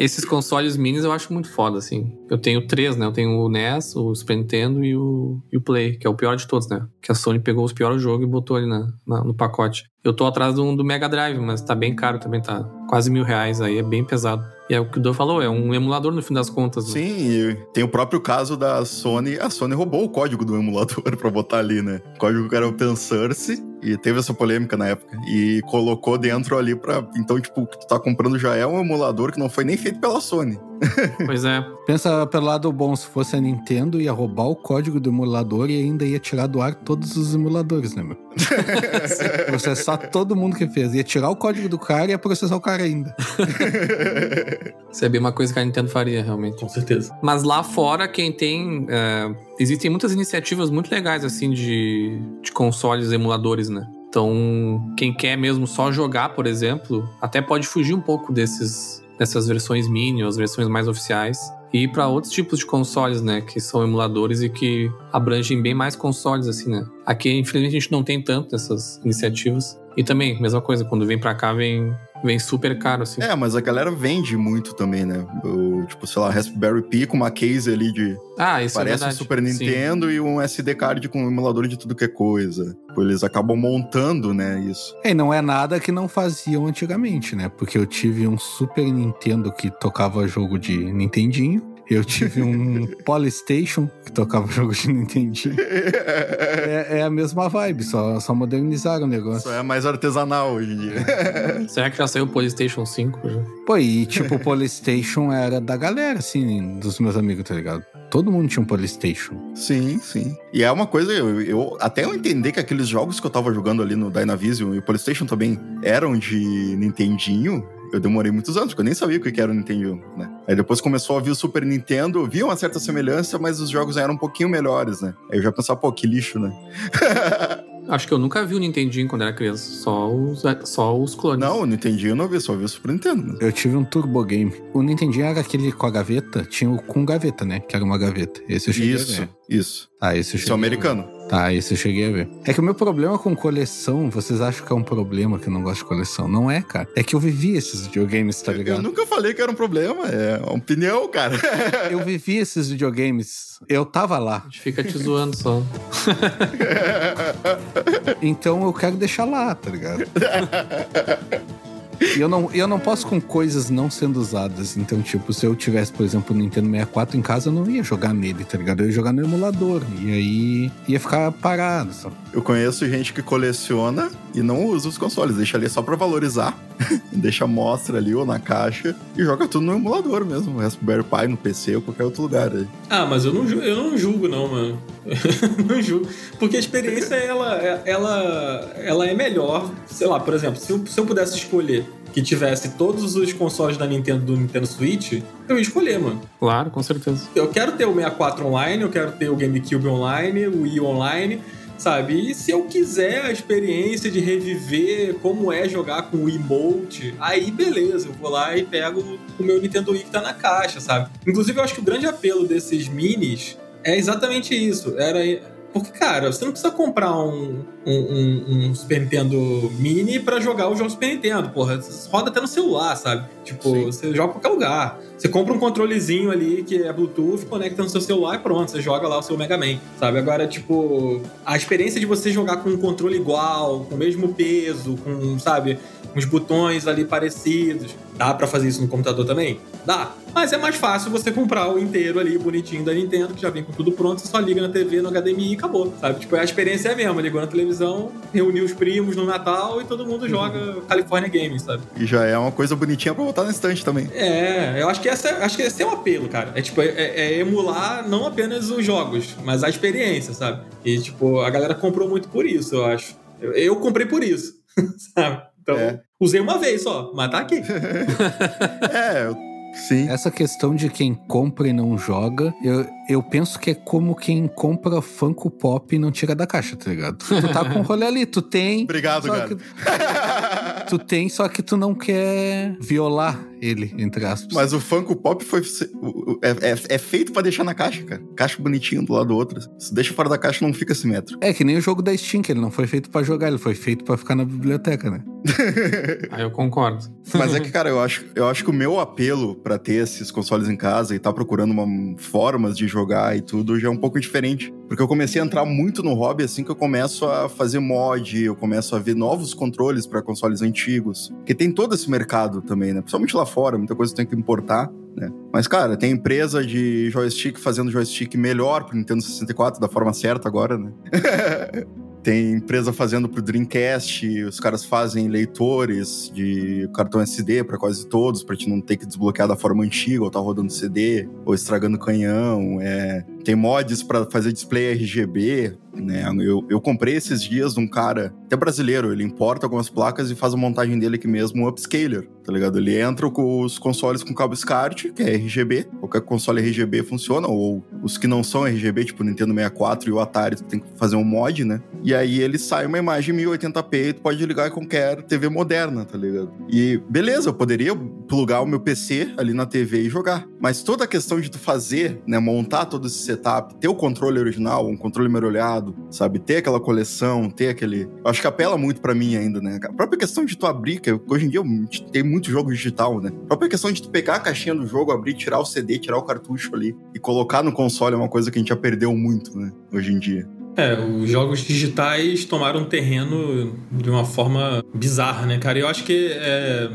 Esses consoles minis eu acho muito foda, assim. Eu tenho três, né? Eu tenho o NES, o Super Nintendo e o, e o Play, que é o pior de todos, né? Que a Sony pegou os piores jogos e botou ali na, na, no pacote. Eu tô atrás do, do Mega Drive, mas tá bem caro também, tá quase mil reais aí, é bem pesado. E é o que o Dan falou, é um emulador no fim das contas. Né? Sim, tem o próprio caso da Sony. A Sony roubou o código do emulador [LAUGHS] pra botar ali, né? O código que era open source e teve essa polêmica na época. E colocou dentro ali pra. Então, tipo, o que tu tá comprando já é um emulador que não foi nem feito pela Sony. [LAUGHS] Pois é. Pensa pelo lado bom, se fosse a Nintendo, ia roubar o código do emulador e ainda ia tirar do ar todos os emuladores, né, meu? [LAUGHS] processar todo mundo que fez. Ia tirar o código do cara e ia processar o cara ainda. Isso é bem uma coisa que a Nintendo faria, realmente. Com certeza. Mas lá fora, quem tem. É, existem muitas iniciativas muito legais, assim, de, de consoles emuladores, né? Então, quem quer mesmo só jogar, por exemplo, até pode fugir um pouco desses, dessas versões mini, as versões mais oficiais, e para outros tipos de consoles, né, que são emuladores e que abrangem bem mais consoles, assim, né. Aqui, infelizmente, a gente não tem tanto dessas iniciativas. E também, mesma coisa, quando vem para cá, vem Vem super caro, assim. É, mas a galera vende muito também, né? O, tipo, sei lá, Raspberry Pi com uma case ali de. Ah, isso é Parece é um Super Nintendo Sim. e um SD card com um emulador de tudo que é coisa. Tipo, eles acabam montando, né, isso. É, e não é nada que não faziam antigamente, né? Porque eu tive um Super Nintendo que tocava jogo de Nintendinho. Eu tive um [LAUGHS] Polystation que tocava [LAUGHS] jogo de Nintendinho. É, é, a mesma vibe, só, só modernizaram o negócio. Só é mais artesanal hoje em dia. [LAUGHS] Será que já saiu o Polystation 5? Já? Pô, e tipo, o Polystation era da galera, assim, dos meus amigos, tá ligado? Todo mundo tinha um Polystation. Sim, sim. E é uma coisa, eu, eu até eu entender que aqueles jogos que eu tava jogando ali no Dynavision e o Polystation também eram de Nintendinho, eu demorei muitos anos, porque eu nem sabia o que era o Nintendo, né? Aí depois começou a vir o Super Nintendo, via uma certa semelhança, mas os jogos eram um pouquinho melhores, né? Aí eu já pensava, pô, que lixo, né? [LAUGHS] Acho que eu nunca vi o Nintendinho quando era criança, só os, só os clones. Não, o Nintendinho eu não vi, só vi o Super Nintendo. Eu tive um Turbo Game. O Nintendinho era aquele com a gaveta, tinha o com gaveta, né? Que era uma gaveta. Esse eu cheguei Isso, a ver. isso. Ah, esse eu cheguei Isso é americano. Tá, esse eu cheguei a ver. É que o meu problema com coleção, vocês acham que é um problema que eu não gosto de coleção? Não é, cara. É que eu vivi esses videogames, tá ligado? Eu nunca falei que era um problema, é uma opinião, cara. eu vivi esses videogames. Eu tava lá. A gente fica te zoando só. [LAUGHS] então eu quero deixar lá, tá ligado? [LAUGHS] E eu não, eu não posso com coisas não sendo usadas. Então, tipo, se eu tivesse, por exemplo, o Nintendo 64 em casa, eu não ia jogar nele, tá ligado? Eu ia jogar no emulador. E aí ia ficar parado. Sabe? Eu conheço gente que coleciona e não usa os consoles, deixa ali só pra valorizar, [LAUGHS] deixa a mostra ali ou na caixa e joga tudo no emulador mesmo, Raspberry Pi no PC ou qualquer outro lugar aí. Ah, mas eu não, eu não julgo não, mano. [LAUGHS] não julgo. Porque a experiência, ela, ela, ela é melhor, sei lá, por exemplo, se eu, se eu pudesse escolher que tivesse todos os consoles da Nintendo do Nintendo Switch, eu ia escolher, mano. Claro, com certeza. Eu quero ter o 64 online, eu quero ter o GameCube online, o Wii online, sabe? E se eu quiser a experiência de reviver como é jogar com o emote, aí beleza, eu vou lá e pego o meu Nintendo Wii que tá na caixa, sabe? Inclusive, eu acho que o grande apelo desses minis é exatamente isso. Era porque, cara, você não precisa comprar um, um, um, um Super Nintendo Mini para jogar o jogo Super Nintendo, porra. Roda até no celular, sabe? Tipo, Sim. você joga em qualquer lugar. Você compra um controlezinho ali que é Bluetooth, conecta no seu celular e pronto, você joga lá o seu Mega Man, sabe? Agora, tipo, a experiência de você jogar com um controle igual, com o mesmo peso, com, sabe, uns botões ali parecidos. Dá para fazer isso no computador também? Dá. Mas é mais fácil você comprar o inteiro ali, bonitinho da Nintendo, que já vem com tudo pronto, você só liga na TV, no HDMI e acabou, sabe? Tipo, a experiência é a mesma. Ligou na televisão, reuniu os primos no Natal e todo mundo joga uhum. California Games, sabe? E já é uma coisa bonitinha pra botar na estante também. É, eu acho que, essa, acho que esse é o apelo, cara. É tipo, é, é emular não apenas os jogos, mas a experiência, sabe? E, tipo, a galera comprou muito por isso, eu acho. Eu, eu comprei por isso, [LAUGHS] sabe? Então, é. usei uma vez só, mas tá aqui. [LAUGHS] é, Sim. Essa questão de quem compra e não joga, eu, eu penso que é como quem compra Funko Pop e não tira da caixa, tá ligado? Tu tá com o rolê ali, tu tem. [LAUGHS] Obrigado, cara. Que... tu tem, só que tu não quer violar ele, entre aspas. Mas o Funko Pop foi é, é, é feito para deixar na caixa, cara. Caixa bonitinho do lado do outro. Se deixa fora da caixa, não fica simétrico. É que nem o jogo da Steam, que ele não foi feito para jogar, ele foi feito para ficar na biblioteca, né? [LAUGHS] Aí eu concordo. Mas é que, [LAUGHS] cara, eu acho, eu acho que o meu apelo para ter esses consoles em casa e tá procurando uma, formas de jogar e tudo já é um pouco diferente. Porque eu comecei a entrar muito no hobby assim que eu começo a fazer mod, eu começo a ver novos controles para consoles antigos. Que tem todo esse mercado também, né? Principalmente lá fora, muita coisa tem que importar. Né? Mas, cara, tem empresa de joystick fazendo joystick melhor pro Nintendo 64 da forma certa agora, né? [LAUGHS] Tem empresa fazendo pro Dreamcast, os caras fazem leitores de cartão SD para quase todos, pra gente não ter que desbloquear da forma antiga, ou tá rodando CD, ou estragando canhão. É... Tem mods para fazer display RGB, né? Eu, eu comprei esses dias de um cara, até brasileiro, ele importa algumas placas e faz a montagem dele aqui mesmo, um upscaler, tá ligado? Ele entra com os consoles com cabo SCART, que é RGB, qualquer console RGB funciona, ou os que não são RGB, tipo Nintendo 64 e o Atari, tu tem que fazer um mod, né? E aí ele sai uma imagem 1080p e tu pode ligar em qualquer TV moderna, tá ligado? E beleza, eu poderia plugar o meu PC ali na TV e jogar, mas toda a questão de tu fazer, né, montar todo esse setup, ter o controle original, um controle mergulhado, sabe? Ter aquela coleção, ter aquele. Eu acho que apela muito para mim ainda, né? A própria questão de tu abrir, que hoje em dia tem muito jogo digital, né? A própria questão de tu pegar a caixinha do jogo, abrir, tirar o CD, tirar o cartucho ali e colocar no console é uma coisa que a gente já perdeu muito, né? Hoje em dia. É, os jogos digitais tomaram terreno de uma forma bizarra, né, cara? Eu acho que é,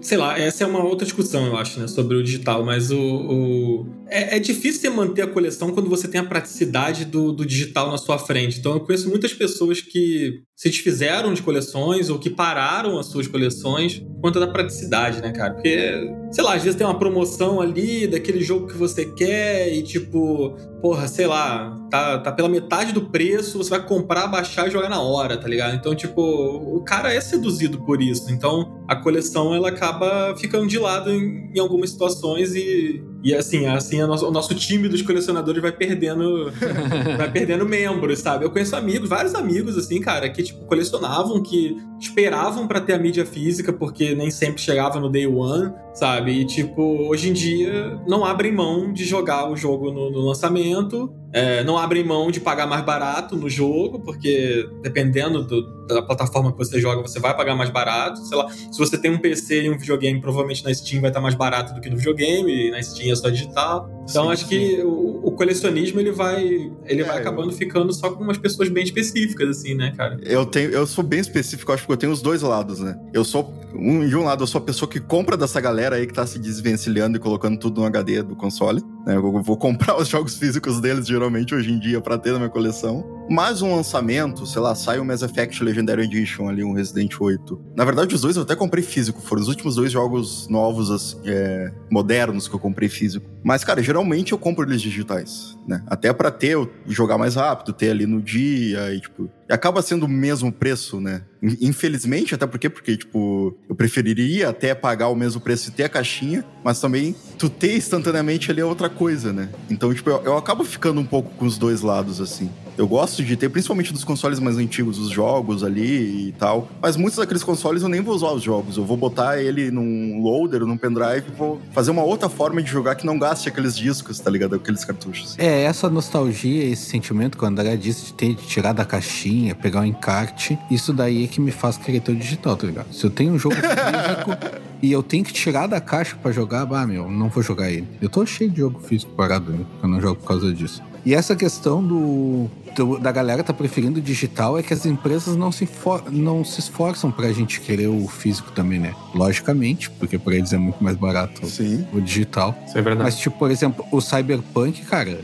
sei lá, essa é uma outra discussão, eu acho, né, sobre o digital, mas o. o... É, é, difícil você manter a coleção quando você tem a praticidade do, do digital na sua frente. Então eu conheço muitas pessoas que se desfizeram de coleções ou que pararam as suas coleções por conta da praticidade, né, cara? Porque, sei lá, às vezes tem uma promoção ali daquele jogo que você quer e tipo, porra, sei lá, tá, tá pela metade do preço, você vai comprar, baixar e jogar na hora, tá ligado? Então, tipo, o cara é seduzido por isso. Então, a coleção ela acaba ficando de lado em, em algumas situações e e assim, assim nosso, o nosso time dos colecionadores vai perdendo [LAUGHS] vai perdendo membros, sabe? Eu conheço amigos, vários amigos assim, cara, que tipo colecionavam, que esperavam para ter a mídia física porque nem sempre chegava no day one, sabe? E tipo, hoje em dia não abrem mão de jogar o jogo no, no lançamento é, não abrem mão de pagar mais barato no jogo, porque dependendo do, da plataforma que você joga, você vai pagar mais barato. Sei lá, se você tem um PC e um videogame, provavelmente na Steam vai estar mais barato do que no videogame, e na Steam é só digital. Então sim, acho sim. que o, o, colecionismo ele vai ele é, vai acabando eu... ficando só com umas pessoas bem específicas, assim, né, cara? Eu tenho, eu sou bem específico, acho que eu tenho os dois lados, né? Eu sou, um, de um lado, eu sou a pessoa que compra dessa galera aí que tá se desvencilhando e colocando tudo no HD do console. Né? Eu vou comprar [LAUGHS] os jogos físicos deles geralmente hoje em dia para ter na minha coleção. Mais um lançamento, sei lá, sai o Mass Effect Legendary Edition ali, um Resident 8. Na verdade, os dois eu até comprei físico. Foram os últimos dois jogos novos, assim, é, modernos que eu comprei físico. Mas, cara, geralmente eu compro eles digitais, né? Até para ter, jogar mais rápido, ter ali no dia e, tipo... Acaba sendo o mesmo preço, né? Infelizmente, até porque, porque, tipo, eu preferiria até pagar o mesmo preço e ter a caixinha, mas também tu ter instantaneamente ali é outra coisa, né? Então, tipo, eu, eu acabo ficando um pouco com os dois lados, assim. Eu gosto de ter, principalmente dos consoles mais antigos, os jogos ali e tal. Mas muitos daqueles consoles eu nem vou usar os jogos. Eu vou botar ele num loader, num pendrive, vou fazer uma outra forma de jogar que não gaste aqueles discos, tá ligado? Aqueles cartuchos. É, essa nostalgia, esse sentimento que o André disse de ter de tirar da caixinha, pegar o um encarte, isso daí é que me faz querer ter o digital, tá ligado? Se eu tenho um jogo [LAUGHS] físico e eu tenho que tirar da caixa para jogar, bah, meu, não vou jogar ele. Eu tô cheio de jogo físico parado, né? Eu não jogo por causa disso. E essa questão do, do, da galera tá preferindo digital é que as empresas não se, for, não se esforçam pra gente querer o físico também, né? Logicamente, porque pra eles é muito mais barato Sim. o digital. Isso é verdade. Mas, tipo, por exemplo, o Cyberpunk, cara,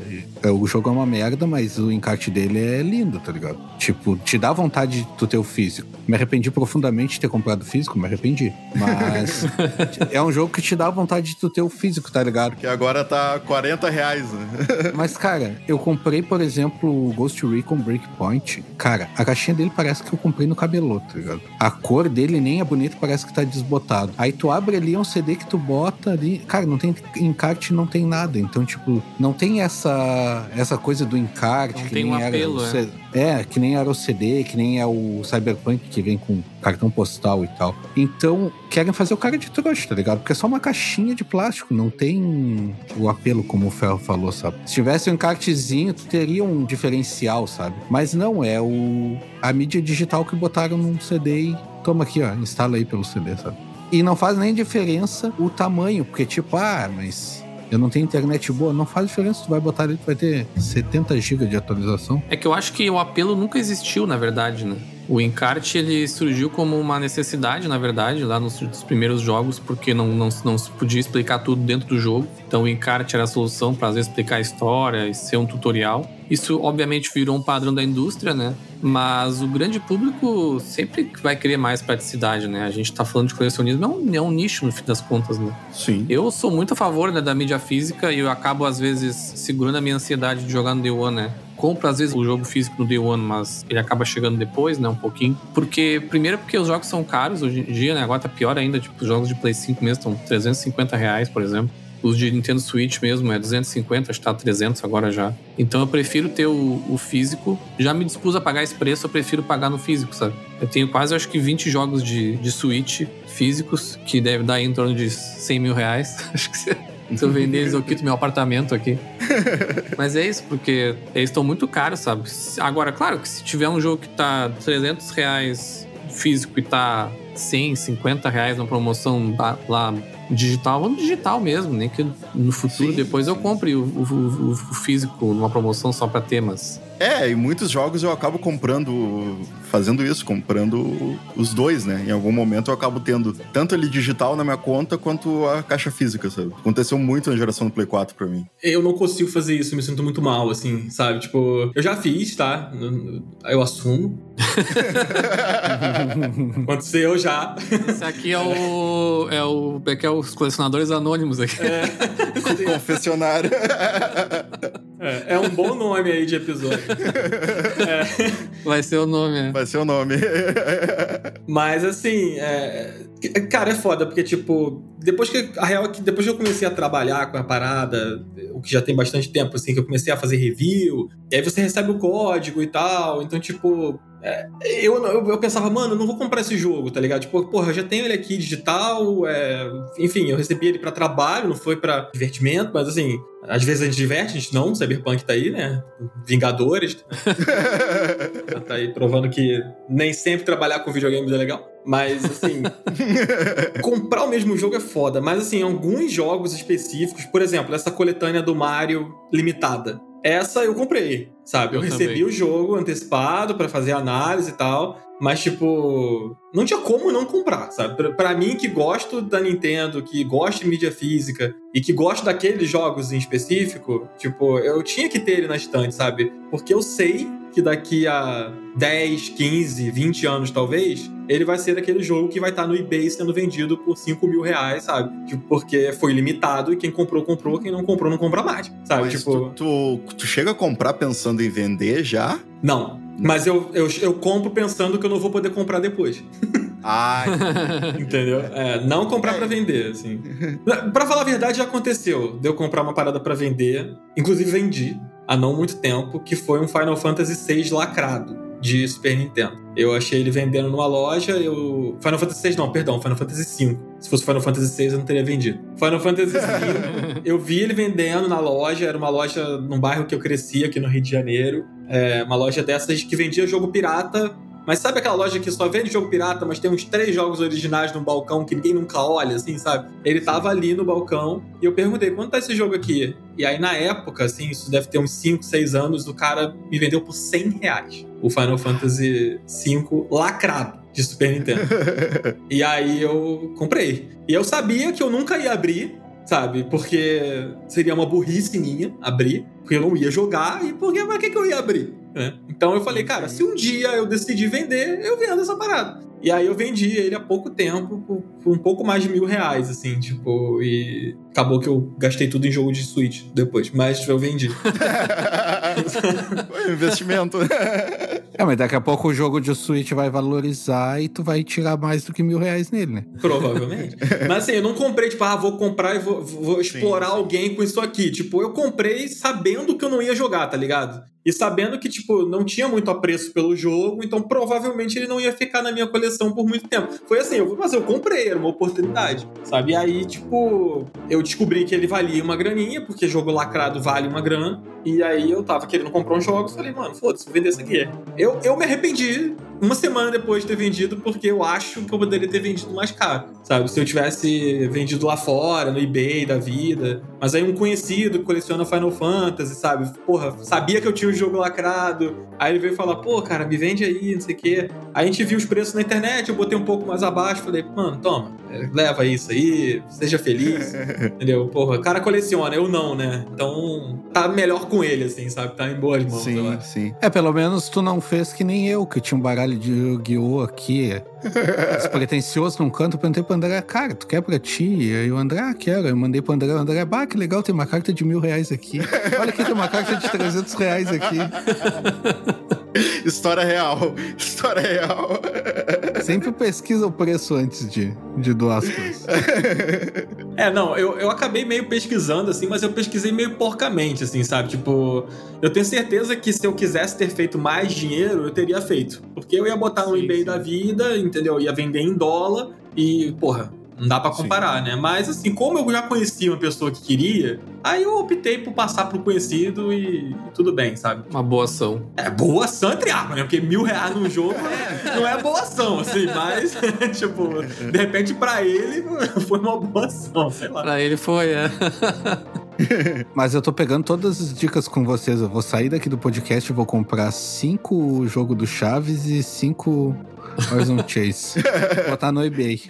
o jogo é uma merda, mas o encarte dele é lindo, tá ligado? Tipo, te dá vontade de tu ter o físico. Me arrependi profundamente de ter comprado físico, me arrependi. Mas [LAUGHS] é um jogo que te dá vontade de tu ter o físico, tá ligado? Que agora tá 40 reais, né? mas, cara, eu comprei, por exemplo, o Ghost Recon Breakpoint. Cara, a caixinha dele parece que eu comprei no cabelo, tá ligado? A cor dele nem é bonita, parece que tá desbotado. Aí tu abre ali, é um CD que tu bota ali. Cara, não tem encarte, não tem nada. Então, tipo, não tem essa, essa coisa do encarte. Não que tem nem um era apelo, o é. É, que nem era o CD, que nem é o Cyberpunk que vem com cartão postal e tal. Então, querem fazer o cara de trouxa, tá ligado? Porque é só uma caixinha de plástico, não tem o apelo, como o Ferro falou, sabe? Se tivesse um encartezinho, tu teria um diferencial, sabe? Mas não, é o a mídia digital que botaram num CD e toma aqui, ó, instala aí pelo CD, sabe? E não faz nem diferença o tamanho, porque tipo, ah, mas eu não tenho internet boa, não faz diferença, tu vai botar ali, tu vai ter 70 GB de atualização. É que eu acho que o apelo nunca existiu, na verdade, né? O encarte ele surgiu como uma necessidade, na verdade, lá nos, nos primeiros jogos, porque não, não, não se podia explicar tudo dentro do jogo. Então o encarte era a solução para às vezes explicar a história e ser um tutorial. Isso obviamente virou um padrão da indústria, né? Mas o grande público sempre vai querer mais praticidade, né? A gente tá falando de colecionismo, é um, é um nicho no fim das contas, né? Sim. Eu sou muito a favor né, da mídia física e eu acabo, às vezes, segurando a minha ansiedade de jogar no Day One, né? Compro, às vezes, o jogo físico no Day One, mas ele acaba chegando depois, né? Um pouquinho. Porque, primeiro, porque os jogos são caros hoje em dia, né? Agora tá pior ainda. Tipo, os jogos de Play 5 mesmo estão 350 reais, por exemplo. Os de Nintendo Switch mesmo é 250, acho que tá 300 agora já. Então eu prefiro ter o, o físico. Já me dispus a pagar esse preço, eu prefiro pagar no físico, sabe? Eu tenho quase, acho que 20 jogos de, de Switch físicos, que deve dar em torno de 100 mil reais. [LAUGHS] Acho que se, eu vender eles, eu quito meu apartamento aqui. [LAUGHS] Mas é isso, porque eles estão muito caros, sabe? Agora, claro que se tiver um jogo que tá 300 reais físico e tá 100, 50 reais na promoção lá digital, vamos digital mesmo, nem que no futuro Sim, depois eu sim. compre o, o- o- o físico numa promoção só pra ter, mas É, e muitos jogos eu acabo comprando, fazendo isso, comprando os dois, né? Em algum momento eu acabo tendo tanto ele digital na minha conta quanto a caixa física, sabe? Aconteceu muito na geração do Play 4 pra mim. Eu não consigo fazer isso, eu me sinto muito mal, assim, sabe? Tipo, eu já fiz, tá? Eu assumo. [LAUGHS] Aconteceu já. esse aqui é o é o é que é os colecionadores anônimos aqui. [LAUGHS] Confessionário. É, é um bom nome aí de episódio. Vai ser o nome, é. Vai ser o nome. Mas assim, é... cara, é foda, porque, tipo, depois que. A real é que depois que eu comecei a trabalhar com a parada, o que já tem bastante tempo, assim, que eu comecei a fazer review, e aí você recebe o código e tal, então, tipo. é, eu, eu, eu pensava, mano, eu não vou comprar esse jogo, tá ligado? Tipo, porra, eu já tenho ele aqui digital, é, enfim, eu recebi ele pra trabalho, não foi pra divertimento, mas assim, às vezes a gente diverte, a gente não, Cyberpunk tá aí, né? Vingadores, [LAUGHS] tá aí provando que nem sempre trabalhar com videogames é legal. Mas, assim, [LAUGHS] comprar o mesmo jogo é foda. Mas, assim, alguns jogos específicos, por exemplo, essa coletânea do Mario limitada. Essa eu comprei, sabe? Eu, Eu recebi também. o jogo antecipado pra fazer análise e tal. Mas, tipo, não tinha como não comprar, sabe? Pra, pra mim, que gosto da Nintendo, que gosto de mídia física e que gosto daqueles jogos em específico, tipo, eu tinha que ter ele na estante, sabe? Porque eu sei que daqui a 10, 15, 20 anos, talvez, ele vai ser aquele jogo que vai estar no eBay sendo vendido por 5 mil reais, sabe? Tipo, porque foi limitado e quem comprou, comprou, quem não comprou, não compra mais, sabe? Mas tipo. tu, tu, tu chega a comprar pensando em vender já? Não. Mas eu, eu, eu compro pensando que eu não vou poder comprar depois. [LAUGHS] Ah, Entendeu? É, não comprar pra vender, assim. [LAUGHS] Pra falar a verdade, já aconteceu de eu comprar uma parada pra vender. Inclusive, vendi há não muito tempo, que foi um Final Fantasy VI lacrado de Super Nintendo. Eu achei ele vendendo numa loja, eu... Final Fantasy VI não, perdão, Final Fantasy V. Se fosse Final Fantasy VI, eu não teria vendido. Final Fantasy V, [LAUGHS] eu vi ele vendendo na loja, era uma loja num bairro que eu cresci aqui no Rio de Janeiro. É, uma loja dessas que vendia jogo pirata mas sabe aquela loja que só vende jogo pirata, mas tem uns três jogos originais no balcão que ninguém nunca olha, assim, sabe? Ele tava ali no balcão e eu perguntei, quanto tá esse jogo aqui? E aí, na época, assim, isso deve ter uns 5, 6 anos, o cara me vendeu por 100 reais. O Final Fantasy V lacrado de Super Nintendo. [LAUGHS] e aí eu comprei. E eu sabia que eu nunca ia abrir, sabe? Porque seria uma burrice minha abrir, porque eu não ia jogar e porque pra que, que eu ia abrir? Né? Então eu falei, cara, se um dia eu decidir vender, eu vendo essa parada. E aí eu vendi ele há pouco tempo por, por, um pouco mais de mil reais, assim, tipo, e acabou que eu gastei tudo em jogo de Switch depois, mas eu vendi. [LAUGHS] [LAUGHS] Foi um investimento. É, mas daqui a pouco o jogo de Switch vai valorizar e tu vai tirar mais do que mil reais nele, né? Provavelmente. [LAUGHS] mas assim, eu não comprei, tipo, ah, vou comprar e vou, vou explorar sim, sim. alguém com isso aqui. Tipo, eu comprei sabendo que eu não ia jogar, tá ligado? E sabendo que, tipo, não tinha muito apreço pelo jogo, então provavelmente ele não ia ficar na minha coleção por muito tempo. Foi assim, eu, mas eu comprei, era uma oportunidade, sabe? E aí, tipo, eu descobri que ele valia uma graninha, porque jogo lacrado vale uma grana. E aí eu tava querendo comprar um jogo, falei, mano, foda-se, vou vender isso aqui. Eu, eu me arrependi uma semana depois de ter vendido, porque eu acho que eu poderia ter vendido mais caro, sabe? Se eu tivesse vendido lá fora, no eBay da vida. Mas aí um conhecido que coleciona Final Fantasy, sabe? Porra, sabia que eu tinha jogo lacrado. Aí ele veio falar, pô, cara, me vende aí, não sei o quê. Aí a gente viu os preços na internet, eu botei um pouco mais abaixo, falei, mano, toma, leva isso aí, seja feliz. [LAUGHS] Entendeu? Porra, o cara coleciona, eu não, né? Então tá melhor com ele, assim, sabe? Tá em boas mãos, sim, Sim. É, pelo menos tu não fez que nem eu, que tinha um baralho de Yu-Gi-Oh! aqui. [LAUGHS] Despretensioso num canto, eu perguntei pro André, cara, tu quer pra ti? E aí o André, ah, quero. Eu mandei pro André, o André, bah, que legal, tem uma carta de mil reais aqui. [LAUGHS] Olha aqui, tem uma carta de 300 reais aqui. [LAUGHS] História real. História real. Sempre pesquisa o preço antes de, de doar as coisas. [LAUGHS] É, não, eu, eu acabei meio pesquisando, assim, mas eu pesquisei meio porcamente, assim, sabe? Tipo, eu tenho certeza que se eu quisesse ter feito mais dinheiro, eu teria feito. Porque eu ia botar no sim, eBay sim. da vida, entendeu? Eu ia vender em dólar e, porra, não dá para comparar, Sim. né? Mas assim, como eu já conhecia uma pessoa que queria, aí eu optei por passar pro conhecido e, e tudo bem, sabe? Uma boa ação. É boa ação entre aspas, né? Porque mil reais num jogo não é boa ação, assim, mas, [LAUGHS] tipo, de repente pra ele [LAUGHS] foi uma boa ação, sei lá. Pra ele foi, é. [LAUGHS] Mas eu tô pegando todas as dicas com vocês. Eu vou sair daqui do podcast e vou comprar cinco jogos do Chaves e cinco Horizon Chase. Botar no eBay.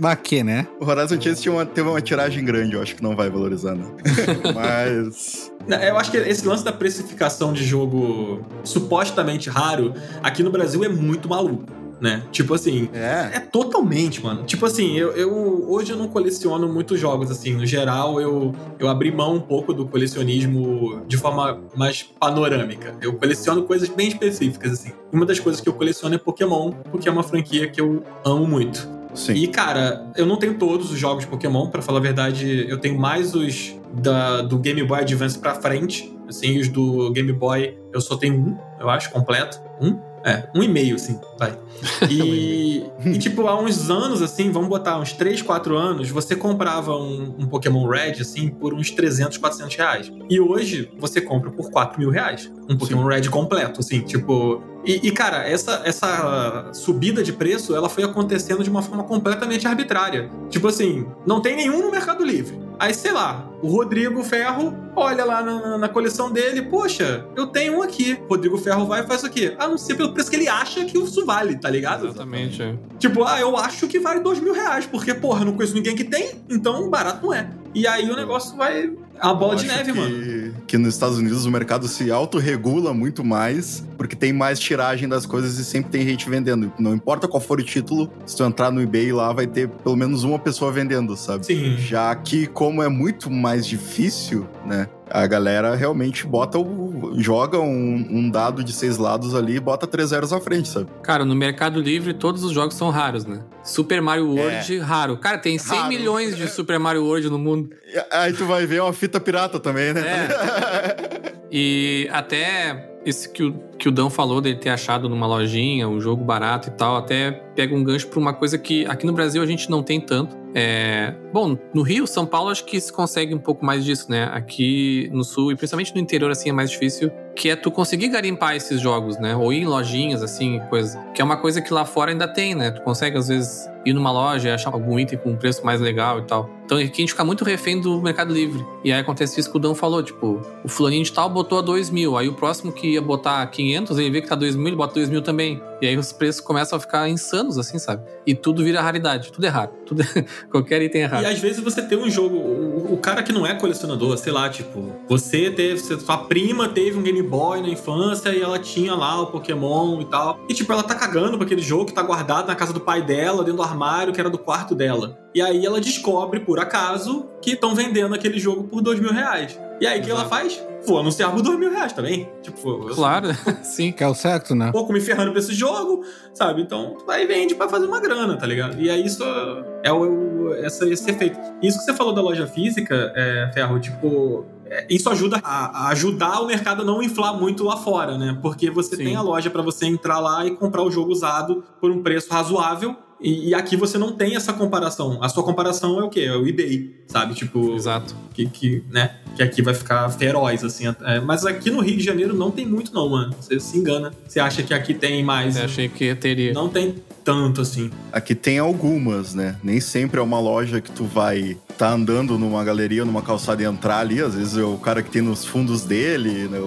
Baque, né? O Horizon Chase tinha uma, teve uma tiragem grande, eu acho que não vai valorizar, né? [LAUGHS] Mas. Eu acho que esse lance da precificação de jogo supostamente raro aqui no Brasil é muito maluco né? Tipo assim, é, é totalmente, mano. Tipo assim, eu, eu, hoje eu não coleciono muitos jogos assim, no geral eu eu abri mão um pouco do colecionismo de forma mais panorâmica. Eu coleciono coisas bem específicas assim. Uma das coisas que eu coleciono é Pokémon, porque é uma franquia que eu amo muito. Sim. E cara, eu não tenho todos os jogos de Pokémon, para falar a verdade, eu tenho mais os da, do Game Boy Advance pra frente. Assim, os do Game Boy eu só tenho um, eu acho, completo. Um? É, um e meio, assim, vai. [LAUGHS] E, e, tipo, há uns anos, assim, vamos botar uns 3, 4 anos, você comprava um, um, Pokémon Red, assim, por uns 300, 400 reais. E hoje, você compra por 4 mil reais. Um Pokémon Sim. Red completo, assim, tipo... E, e, cara, essa, essa subida de preço, ela foi acontecendo de uma forma completamente arbitrária. Tipo assim, não tem nenhum no Mercado Livre. Aí, sei lá, o Rodrigo Ferro olha lá na, na, coleção dele, poxa, eu tenho um aqui. Rodrigo Ferro vai e faz o quê? Anuncia pelo preço que ele acha que isso vale, tá ligado? Exatamente. É. Tipo, ah, eu acho que vale dois mil reais, porque, porra, eu não conheço ninguém que tem, então barato não é. E aí o negócio vai. Uma bola de neve, que, mano. Que nos Estados Unidos o mercado se autorregula muito mais, porque tem mais tiragem das coisas e sempre tem gente vendendo. Não importa qual for o título, se tu entrar no eBay lá, vai ter pelo menos uma pessoa vendendo, sabe? Sim. Já que, como é muito mais difícil, né? A galera realmente bota o. joga um, um, dado de seis lados ali e bota três zeros à frente, sabe? Cara, no Mercado Livre todos os jogos são raros, né? Super Mario World, é. raro. Cara, tem 100 raro. milhões de Super Mario World no mundo. Aí tu vai ver uma fita pirata também, né? É. [LAUGHS] e até esse que o, que o Dan falou dele ter achado numa lojinha um jogo barato e tal, até pega um gancho pra uma coisa que aqui no Brasil a gente não tem tanto. É, bom, no Rio, São Paulo, acho que se consegue um pouco mais disso, né? Aqui no Sul, e principalmente no interior, assim, é mais difícil, que é tu conseguir garimpar esses jogos, né? Ou ir em lojinhas, assim, coisa. Que é uma coisa que lá fora ainda tem, né? Tu consegue, às vezes, ir numa loja e achar algum item com um preço mais legal e tal. Então aqui a gente fica muito refém do Mercado Livre. E aí acontece isso que o Dan falou, tipo, o fulaninho de tal botou a 2 mil, aí o próximo que ia botar 500, ele vê que tá 2 mil, ele bota 2 mil também. E aí os preços começam a ficar insanos, assim, sabe? E tudo vira raridade, tudo é raro. Tudo é... [LAUGHS] Qualquer item é raro. E às vezes você tem um jogo, o, o, cara que não é colecionador, sei lá, tipo, você teve, sua prima teve um Game Boy na infância e ela tinha lá o Pokémon e tal. E tipo, ela tá cagando pra aquele jogo que tá guardado na casa do pai dela, dentro do armário que era do quarto dela. E aí ela descobre, por acaso, que estão vendendo aquele jogo por dois mil reais. E aí o que ela faz? Vou anunciar por dois mil reais também. Tipo, claro, [LAUGHS] sim. Que é o certo, né? Pouco me ferrando pra esse jogo, sabe? Então, vai e vende pra fazer uma grana, tá ligado? E aí isso é o, essa, esse efeito. Isso que você falou da loja física, é, Ferro, tipo, é, isso ajuda a, a, ajudar o mercado a não inflar muito lá fora, né? Porque você Sim. tem a loja para você entrar lá e comprar o jogo usado por um preço razoável e, e, aqui você não tem essa comparação. A sua comparação é o quê? É o eBay, sabe? Tipo. Exato. Que, que, né? que aqui vai ficar feroz, assim. É, mas aqui no Rio de Janeiro não tem muito, não, mano. Você se engana. Você acha que aqui tem mais. Eu achei que teria. Não tem tanto, assim. Aqui tem algumas, né? Nem sempre é uma loja que tu vai tá andando numa galeria, numa calçada e entrar ali. Às vezes é o cara que tem nos fundos dele, né?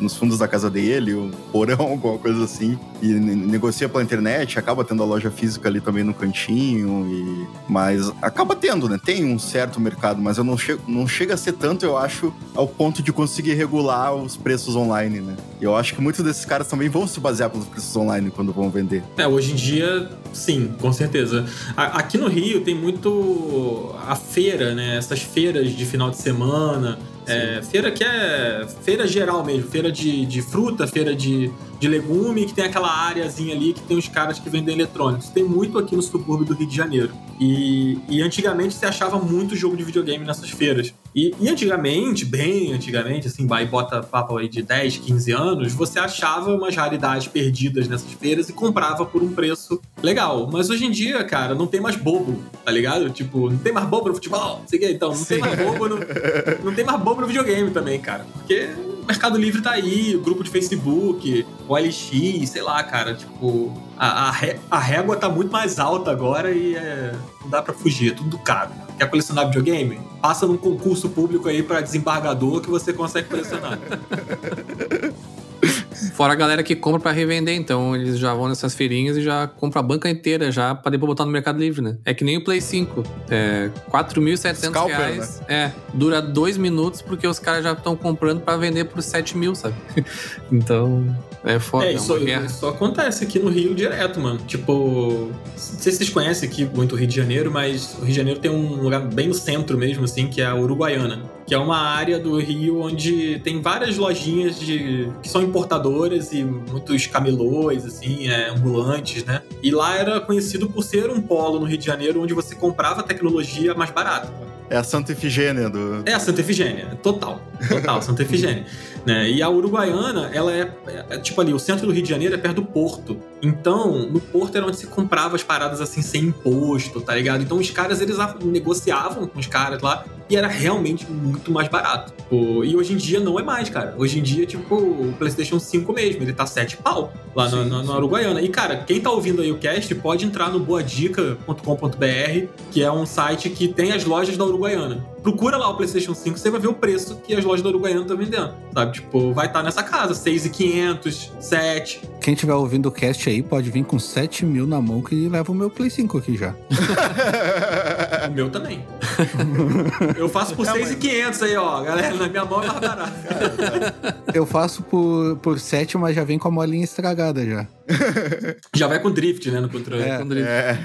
nos fundos da casa dele, o porão, [LAUGHS] alguma coisa assim. E negocia pela internet, acaba tendo a loja física ali também no cantinho. E... Mas acaba tendo, né? Tem um certo mercado, mas eu não, che não chega a ser tanto, eu acho, ao ponto de conseguir regular os preços online, né? Eu acho que muitos desses caras também vão se basear pelos preços online quando vão vender. É, hoje em dia, sim, com certeza. Aqui no Rio tem muito a feira, né? Essas feiras de final de semana. É, feira que é feira geral mesmo, feira de, de fruta, feira de, de legume, que tem aquela áreazinha ali que tem os caras que vendem eletrônicos. Tem muito aqui no subúrbio do Rio de Janeiro. E, e antigamente você achava muito jogo de videogame nessas feiras. E, e antigamente, bem antigamente, assim, vai bota papo aí de 10, 15 anos, você achava umas raridades perdidas nessas feiras e comprava por um preço legal. Mas hoje em dia, cara, não tem mais bobo, tá ligado? Tipo, não tem mais bobo no futebol, sei que, então, não Sim. tem mais bobo no, não tem mais bobo no videogame também, cara. Porque o Mercado Livre tá aí, o grupo de Facebook, o LX, sei lá, cara, tipo, a, a, ré, a régua tá muito mais alta agora e é, não dá para fugir, é tudo caro. Quer colecionar videogame? Passa num concurso público aí para desembargador que você consegue colecionar. [LAUGHS] Fora a galera que compra para revender, então eles já vão nessas feirinhas e já compram a banca inteira já para depois botar no Mercado Livre, né? É que nem o Play 5. É 4.700 reais. Né? É, dura dois minutos porque os caras já estão comprando para vender por 7 mil, sabe? [LAUGHS] então, é foda. É, isso, é isso acontece aqui no Rio direto, mano. Tipo, não sei se vocês conhecem aqui muito o Rio de Janeiro, mas o Rio de Janeiro tem um lugar bem no centro mesmo, assim, que é a Uruguaiana. Que é uma área do Rio onde tem várias lojinhas de que são importadoras e muitos camelôs, assim, é, ambulantes, né? E lá era conhecido por ser um polo no Rio de Janeiro onde você comprava tecnologia mais barata. É a Santa Efigênia do. É a Santa Efigênia, total. Total, Santa [LAUGHS] Efigênia. Né? E a Uruguaiana, ela é, é, tipo ali, o centro do Rio de Janeiro é perto do porto. Então, no porto era onde se comprava as paradas assim sem imposto, tá ligado? Então os caras, eles negociavam com os caras lá e era realmente muito mais barato. Tipo, e hoje em dia não é mais, cara. Hoje em dia, tipo, o PlayStation 5 mesmo, ele tá 7 pau lá no, no, no Uruguaiana. E, cara, quem tá ouvindo aí o cast pode entrar no boadica.com.br, que é um site que tem as lojas da Uruguaiana. Procura lá o PlayStation 5, você vai ver o preço que as lojas da Uruguaiana estão vendendo. Sabe? Tipo, vai estar tá nessa casa, 6,500, 7. Quem tiver ouvindo o cast aí pode vir com 7 mil na mão que leva o meu Play 5 aqui já. [LAUGHS] o [LAUGHS] meu também. [LAUGHS] Eu faço por 6,500 aí, ó. Galera, na minha mão é mais barato. Eu faço por, por 7, mas já vem com a molinha estragada já. [LAUGHS] Já vai com drift, né, no controle. É, com drift. É.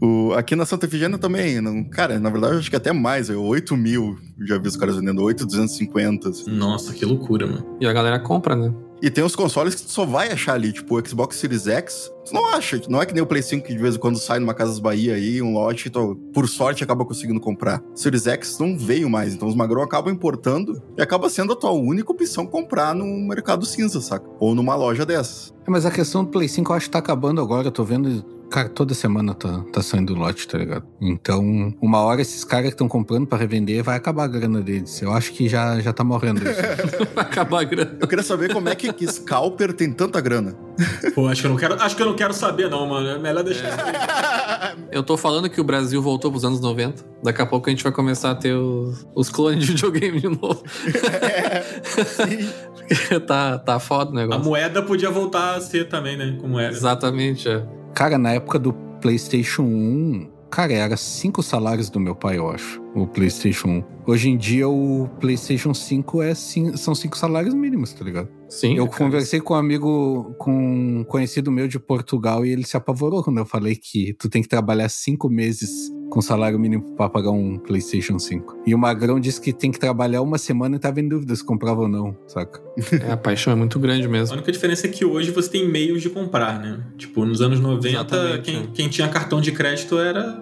O, aqui na Santa Efigênia também, não, cara, na verdade eu acho que até mais, eu, 8 mil, já vi os caras vendendo 8,250. Assim. Nossa, que loucura, mano. E a galera compra, né? E tem os consoles que tu só vai achar ali, tipo o Xbox Series X, tu não acha. Não é que nem o Play 5 que de vez em quando sai numa Casas Bahia aí, um lote, tu, por sorte acaba conseguindo comprar. Series X não veio mais, então os magrão acabam importando e acaba sendo a tua única opção comprar no mercado cinza, saca? Ou numa loja dessas. É, mas a questão do Play 5 eu acho que tá acabando agora, eu tô vendo Cara, toda semana tá, tá saindo lote, tá ligado? Então, uma hora esses caras que estão comprando para revender vai acabar a grana deles. Eu acho que já, já tá morrendo isso. [LAUGHS] vai acabar a grana. Eu queria saber como é que, que Scalper tem tanta grana. Pô, acho que eu não quero, acho que eu não quero saber, não, mano. É melhor deixar é. Eu tô falando que o Brasil voltou pros anos 90. Daqui a pouco a gente vai começar a ter os, os clones de videogame de novo. É, sim. [LAUGHS] tá, tá foda o negócio. A moeda podia voltar a ser também, né? Como era. Exatamente, é. Cara, na época do PlayStation 1, cara, era cinco salários do meu pai, eu acho, o PlayStation 1. Hoje em dia, o PlayStation 5 é, são cinco salários mínimos, tá ligado? Sim. Eu cara. conversei com um amigo, com um conhecido meu de Portugal, e ele se apavorou quando eu falei que tu tem que trabalhar cinco meses com salário mínimo para pagar um PlayStation 5. E o Magrão disse que tem que trabalhar uma semana e tava em dúvida se comprava ou não, saca? É, a paixão é muito grande mesmo. A única diferença é que hoje você tem meios de comprar, né? Tipo, nos anos 90, quem, é. quem tinha cartão de crédito era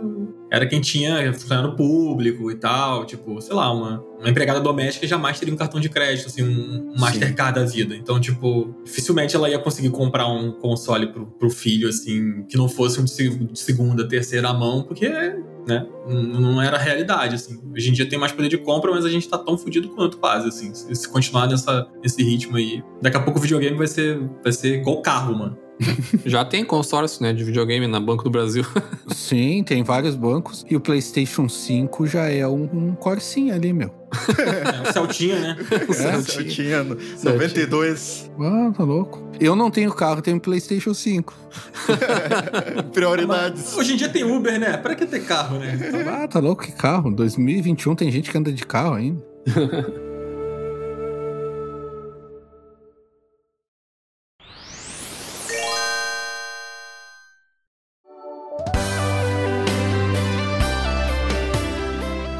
era quem tinha funcionário público e tal, tipo, sei lá, uma, uma empregada doméstica jamais teria um cartão de crédito, assim, um, Mastercard da vida. Então, tipo, dificilmente ela ia conseguir comprar um console pro, pro filho, assim, que não fosse um de segunda, terceira mão, porque, né, não era a realidade, assim. Hoje em dia tem mais poder de compra, mas a gente tá tão fodido quanto quase, assim. Se, se continuar nessa, nesse ritmo aí, daqui a pouco o videogame vai ser, vai ser igual carro, mano. [LAUGHS] Já tem consórcio, né, de videogame na Banco do Brasil. [LAUGHS] Sim, tem vários bancos. E o PlayStation 5 já é um, um Corsinha ali, meu. É, o Celtinha, né? O [LAUGHS] é, Celtinha, 92. Ah, tá louco. Eu não tenho carro, tenho PlayStation 5. Prioridades. Hoje em dia tem Uber, né? Pra que ter carro, né? Ah, tá louco, que carro? 2021 tem gente que anda de carro ainda.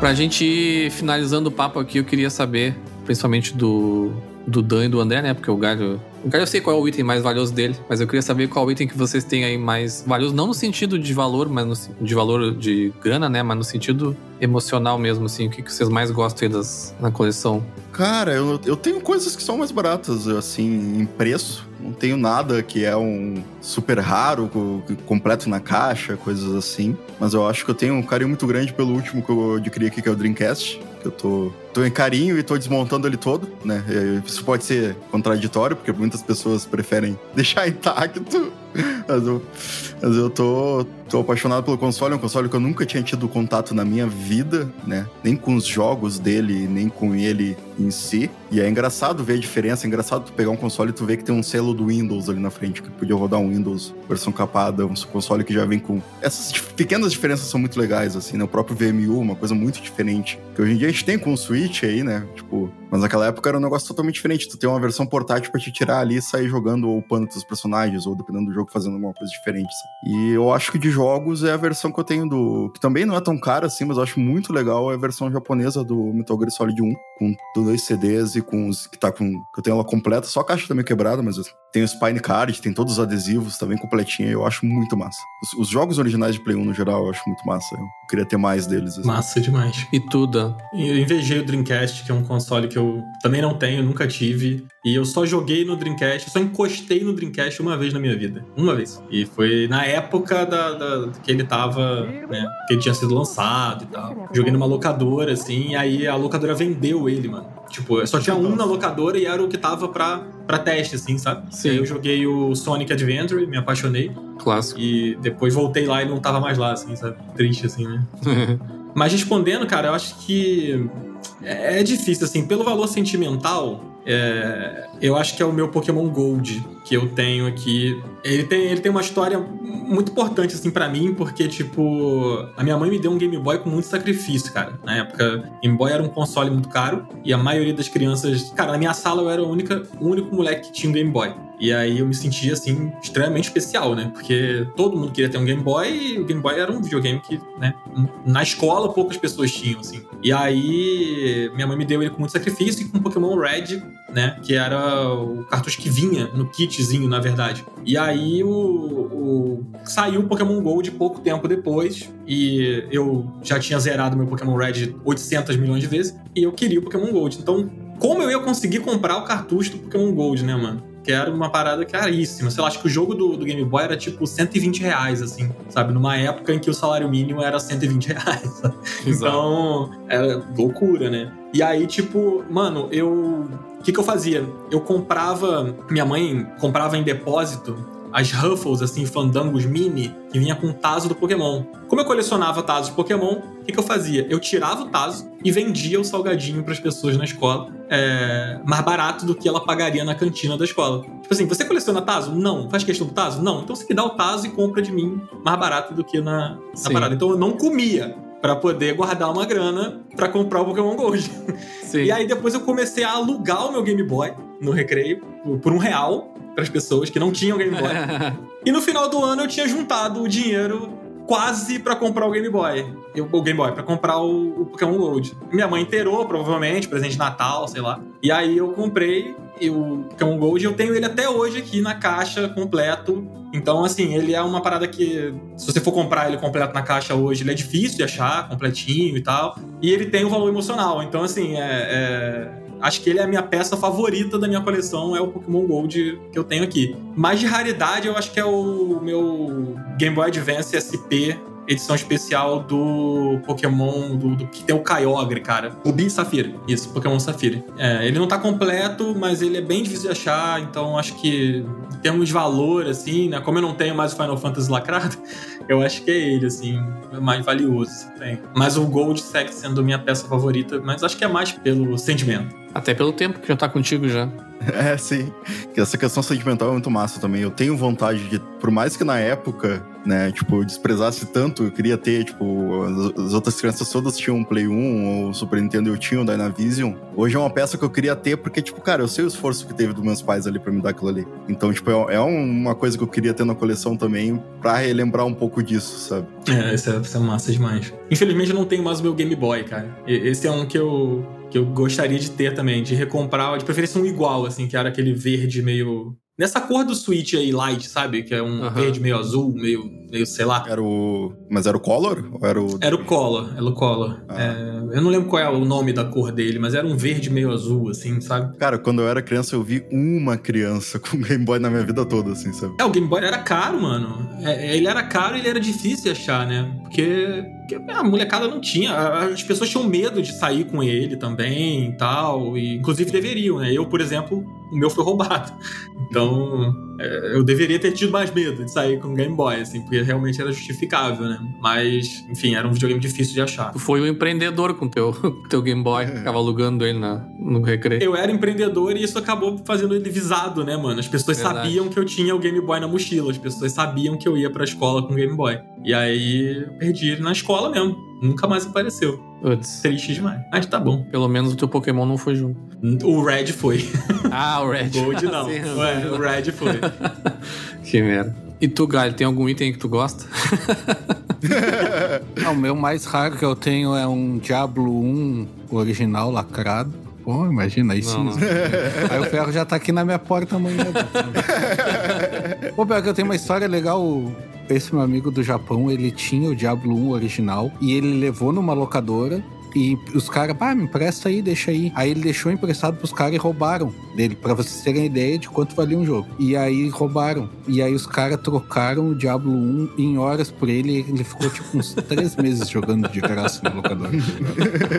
Pra gente ir finalizando o papo aqui, eu queria saber, principalmente do, do Dan e do André, né? Porque o Galho. O Galho eu sei qual é o item mais valioso dele, mas eu queria saber qual item que vocês têm aí mais valioso, não no sentido de valor, mas no, de valor de grana, né? Mas no sentido emocional mesmo, assim. O que, que vocês mais gostam aí das, na coleção? Cara, eu, eu tenho coisas que são mais baratas, assim, em preço. Não tenho nada que é um super raro, completo na caixa, coisas assim. Mas eu acho que eu tenho um carinho muito grande pelo último que eu adquiri aqui, que é o Dreamcast. Que eu tô, tô em carinho e tô desmontando ele todo, né? Isso pode ser contraditório, porque muitas pessoas preferem [LAUGHS] deixar intacto. Mas eu, mas eu tô, tô apaixonado pelo console. É um console que eu nunca tinha tido contato na minha vida, né? Nem com os jogos dele, nem com ele em si. E é engraçado ver a diferença. É engraçado tu pegar um console e tu ver que tem um selo do Windows ali na frente, que podia rodar um Windows versão capada, um console que já vem com. Essas pequenas diferenças são muito legais, assim, né? O próprio VMU, uma coisa muito diferente. Que hoje em dia a gente tem com o Switch aí, né? Tipo, mas naquela época era um negócio totalmente diferente. Tu tem uma versão portátil para te tirar ali e sair jogando ou upando teus personagens, ou dependendo do jogo, fazendo alguma coisa diferente. Sabe? E eu acho que de jogos é a versão que eu tenho do. que também não é tão cara assim, mas eu acho muito legal é a versão japonesa do Metal Gear Solid 1, com dois CDs e com os. que tá com. que eu tenho ela completa, só a caixa também quebrada, mas tem o Spine Card, tem todos os adesivos, tá bem completinha, eu acho muito massa. Os, os, jogos originais de Play 1 no geral eu acho muito massa. Eu queria ter mais deles. Assim. Massa demais. E tudo. Eu invejei o Dreamcast, que é um console que eu também não tenho, nunca tive. E eu só joguei no Dreamcast, só encostei no Dreamcast uma vez na minha vida. Uma vez. E foi na época da, da que ele tava, né? Que ele tinha sido lançado e tal. Joguei numa locadora, assim, e aí a locadora vendeu mano. Tipo, só tinha um na locadora e era o que tava pra, pra teste, assim, sabe? Sim. Aí eu joguei o Sonic Adventure, me apaixonei. Clássico. E depois voltei lá e não tava mais lá, assim, sabe? Triste, assim, né? [LAUGHS] Mas respondendo, cara, eu acho que é é difícil, assim, pelo valor sentimental, é, eu acho que é o meu Pokémon Gold que eu tenho aqui. Ele tem, ele tem uma história muito importante, assim, pra mim, porque, tipo, a minha mãe me deu um Game Boy com muito sacrifício, cara. Na época, Game Boy era um console muito caro e a maioria das crianças. Cara, na minha sala eu era a única, o único moleque que tinha um Game Boy. E aí eu me sentia, assim, extremamente especial, né? Porque todo mundo queria ter um Game Boy e o Game Boy era um videogame que, né, na escola poucas pessoas tinham, assim. E aí minha mãe me deu ele com muito sacrifício e com Pokémon Red, né? Que era o cartucho que vinha no kitzinho, na verdade. E aí o, o- saiu o Pokémon Gold pouco tempo depois e eu já tinha zerado meu Pokémon Red 800 milhões de vezes e eu queria o Pokémon Gold. Então, como eu ia conseguir comprar o cartucho do Pokémon Gold, né, mano? Que era uma parada caríssima. Sei lá, acho que o jogo do, do Game Boy era tipo 120 reais, assim, sabe? Numa época em que o salário mínimo era 120 reais? [LAUGHS] Então, era loucura, né? E aí, tipo, mano, eu. O que, que eu fazia? Eu comprava. Minha mãe comprava em depósito as Ruffles, assim, fandangos mini, que vinha com o Tazo do Pokémon. Como eu colecionava Tazos de Pokémon, o que, que eu fazia? Eu tirava o Tazo e vendia o salgadinho para as pessoas na escola, é, mais barato do que ela pagaria na cantina da escola. Tipo assim, você coleciona Tazo? Não. Faz questão do Tazo? Não. Então você me dá o Tazo e compra de mim mais barato do que na, na parada. Então eu não comia para poder guardar uma grana para comprar o Pokémon Gold. Sim. E aí depois eu comecei a alugar o meu Game Boy no recreio por- por um real para as pessoas que não tinham Game Boy. [LAUGHS] e no final do ano eu tinha juntado o dinheiro quase para comprar o Game Boy. Eu- o Game Boy, para comprar o, o Pokémon Gold. Minha mãe inteirou, provavelmente, presente de Natal, sei lá. E aí eu comprei o Pokémon Gold e eu tenho ele até hoje aqui na caixa completo. Então, assim, ele é uma parada que, se você for comprar ele completo na caixa hoje, ele é difícil de achar, completinho e tal. E ele tem um valor emocional. Então, assim, é- é, acho que ele é a minha peça favorita da minha coleção, é o Pokémon Gold que eu tenho aqui. Mas de raridade, eu acho que é o meu Game Boy Advance SP edição especial do Pokémon do, do- que tem o Kyogre, cara. Rubi Safira. Isso, Pokémon Safira. É, ele não tá completo, mas ele é bem difícil de achar, então acho que em termos de valor, assim, né? Como eu não tenho mais o Final Fantasy lacrado, eu acho que é ele, assim, o mais valioso que tem. Mas o Gold segue sendo minha peça favorita, mas acho que é mais pelo sentimento. Até pelo tempo que já tá contigo já. [LAUGHS] É, sim. Essa questão sentimental é muito massa também. Eu tenho vontade de, por mais que na época, né, tipo, eu desprezasse tanto, eu queria ter, tipo, as, as outras crianças todas tinham um Play 1 ou Super Nintendo eu tinha um Dynavision. Hoje é uma peça que eu queria ter porque, tipo, cara, eu sei o esforço que teve dos meus pais ali pra me dar aquilo ali. Então, tipo, é, é uma coisa que eu queria ter na coleção também pra relembrar um pouco disso, sabe? É, isso é, isso é massa demais. Infelizmente eu não tenho mais o meu Game Boy, cara. Esse é um que eu, que eu gostaria de ter também, de recomprar, de preferência um igual, assim, que era aquele verde meio. Nessa cor do Switch aí, light, sabe? Que é um Aham. verde meio azul, meio, meio sei lá. Era o. Mas era o Color? Ou era o. Era o Color, era o Color. Ah. É, eu não lembro qual é o nome da cor dele, mas era um verde meio azul, assim, sabe? Cara, quando eu era criança, eu vi uma criança [LAUGHS] com Game Boy na minha vida toda, assim, sabe? É, o Game Boy era caro, mano. É, ele era caro e ele era difícil de achar, né? Porque, porque a molecada não tinha. As pessoas tinham medo de sair com ele também e tal. E, inclusive deveriam, né? Eu, por exemplo, o meu foi roubado. Então, é, eu deveria ter tido mais medo de sair com o Game Boy, assim, porque realmente era justificável, né? Mas, enfim, era um videogame difícil de achar. Tu foi o empreendedor com teu, [LAUGHS] teu Game Boy, ficava alugando ele na, no recreio. Eu era empreendedor e isso acabou fazendo ele visado, né, mano? As pessoas Verdade. sabiam que eu tinha o Game Boy na mochila, as pessoas sabiam que eu ia pra escola com o Game Boy. E aí eu perdi ele na escola mesmo. Nunca mais apareceu. Putz, Triste demais. Mas tá bom. pelo menos o teu Pokémon não foi junto. O Red foi. [LAUGHS] Ah, o Red. O Gold não. Sim, Ué, o Red foi. [LAUGHS] Que merda. E tu, Galho, tem algum item que tu gosta? [LAUGHS] Ah, o meu mais raro que eu tenho é um Diablo 1 original lacrado. Pô, imagina aí sim. Não, não. Aí o ferro já tá aqui na minha porta amanhã. Pô, pior que eu tenho uma história legal. Esse meu amigo do Japão, ele tinha o Diablo 1 original e ele levou numa locadora E os caras, pá, me empresta aí, deixa aí. Aí ele deixou emprestado pros caras e roubaram dele, pra vocês terem ideia de quanto valia um jogo. E aí roubaram. E aí os caras trocaram o Diablo 1 em horas por ele. Ele ficou tipo uns [LAUGHS] três meses jogando de graça no locador.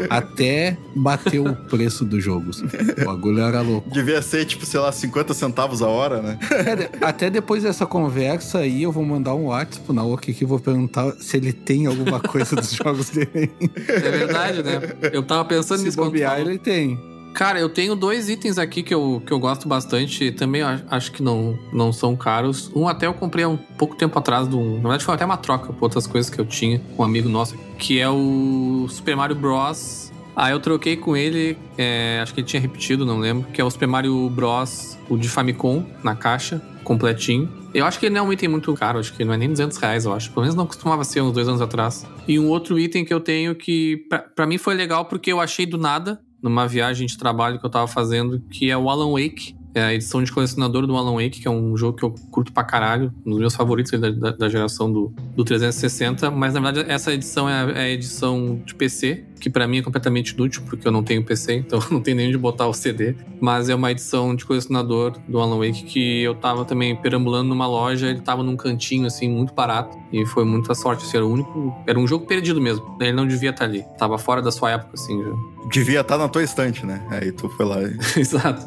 Até bater o preço do jogo. assim. O bagulho era louco. Devia ser, tipo, sei lá, 50 centavos a hora, né? É, Até depois dessa conversa aí, eu vou mandar um WhatsApp pro Naoki aqui e vou perguntar se ele tem alguma coisa dos jogos dele. É verdade, né? Eu tava pensando Se nisso bobear, ele tem. Cara, eu tenho dois itens aqui que eu, que eu gosto bastante. Também acho que não, não são caros. Um até eu comprei há um pouco tempo atrás. De um, na verdade, foi até uma troca por outras coisas que eu tinha com um amigo nosso. Que é o Super Mario Bros. Ah, eu troquei com ele. é, acho que ele tinha repetido, não lembro. Que é o Super Mario Bros. O de Famicom, na caixa, completinho. Eu acho que ele não é um item muito caro. Acho que não é nem 200 reais, eu acho. Pelo menos não costumava ser uns dois anos atrás. E um outro item que eu tenho que, pra mim, foi legal porque eu achei do nada numa viagem de trabalho que eu tava fazendo, que é o Alan Wake. É a edição de colecionador do Alan Wake, que é um jogo que eu curto pra caralho, um dos meus favoritos da, da- da geração do, do 360. Mas na verdade, essa edição é a, é a edição de PC, que pra mim é completamente inútil, porque eu não tenho PC, então [LAUGHS] não tem nem onde botar o CD. Mas é uma edição de colecionador do Alan Wake que eu tava também perambulando numa loja, ele tava num cantinho, assim, muito barato. E foi muita sorte, assim, era o único. Era um jogo perdido mesmo. Ele não devia estar ali. Tava fora da sua época, assim, já. Devia estar na tua estante, né? Aí tu foi lá e... [LAUGHS] Exato.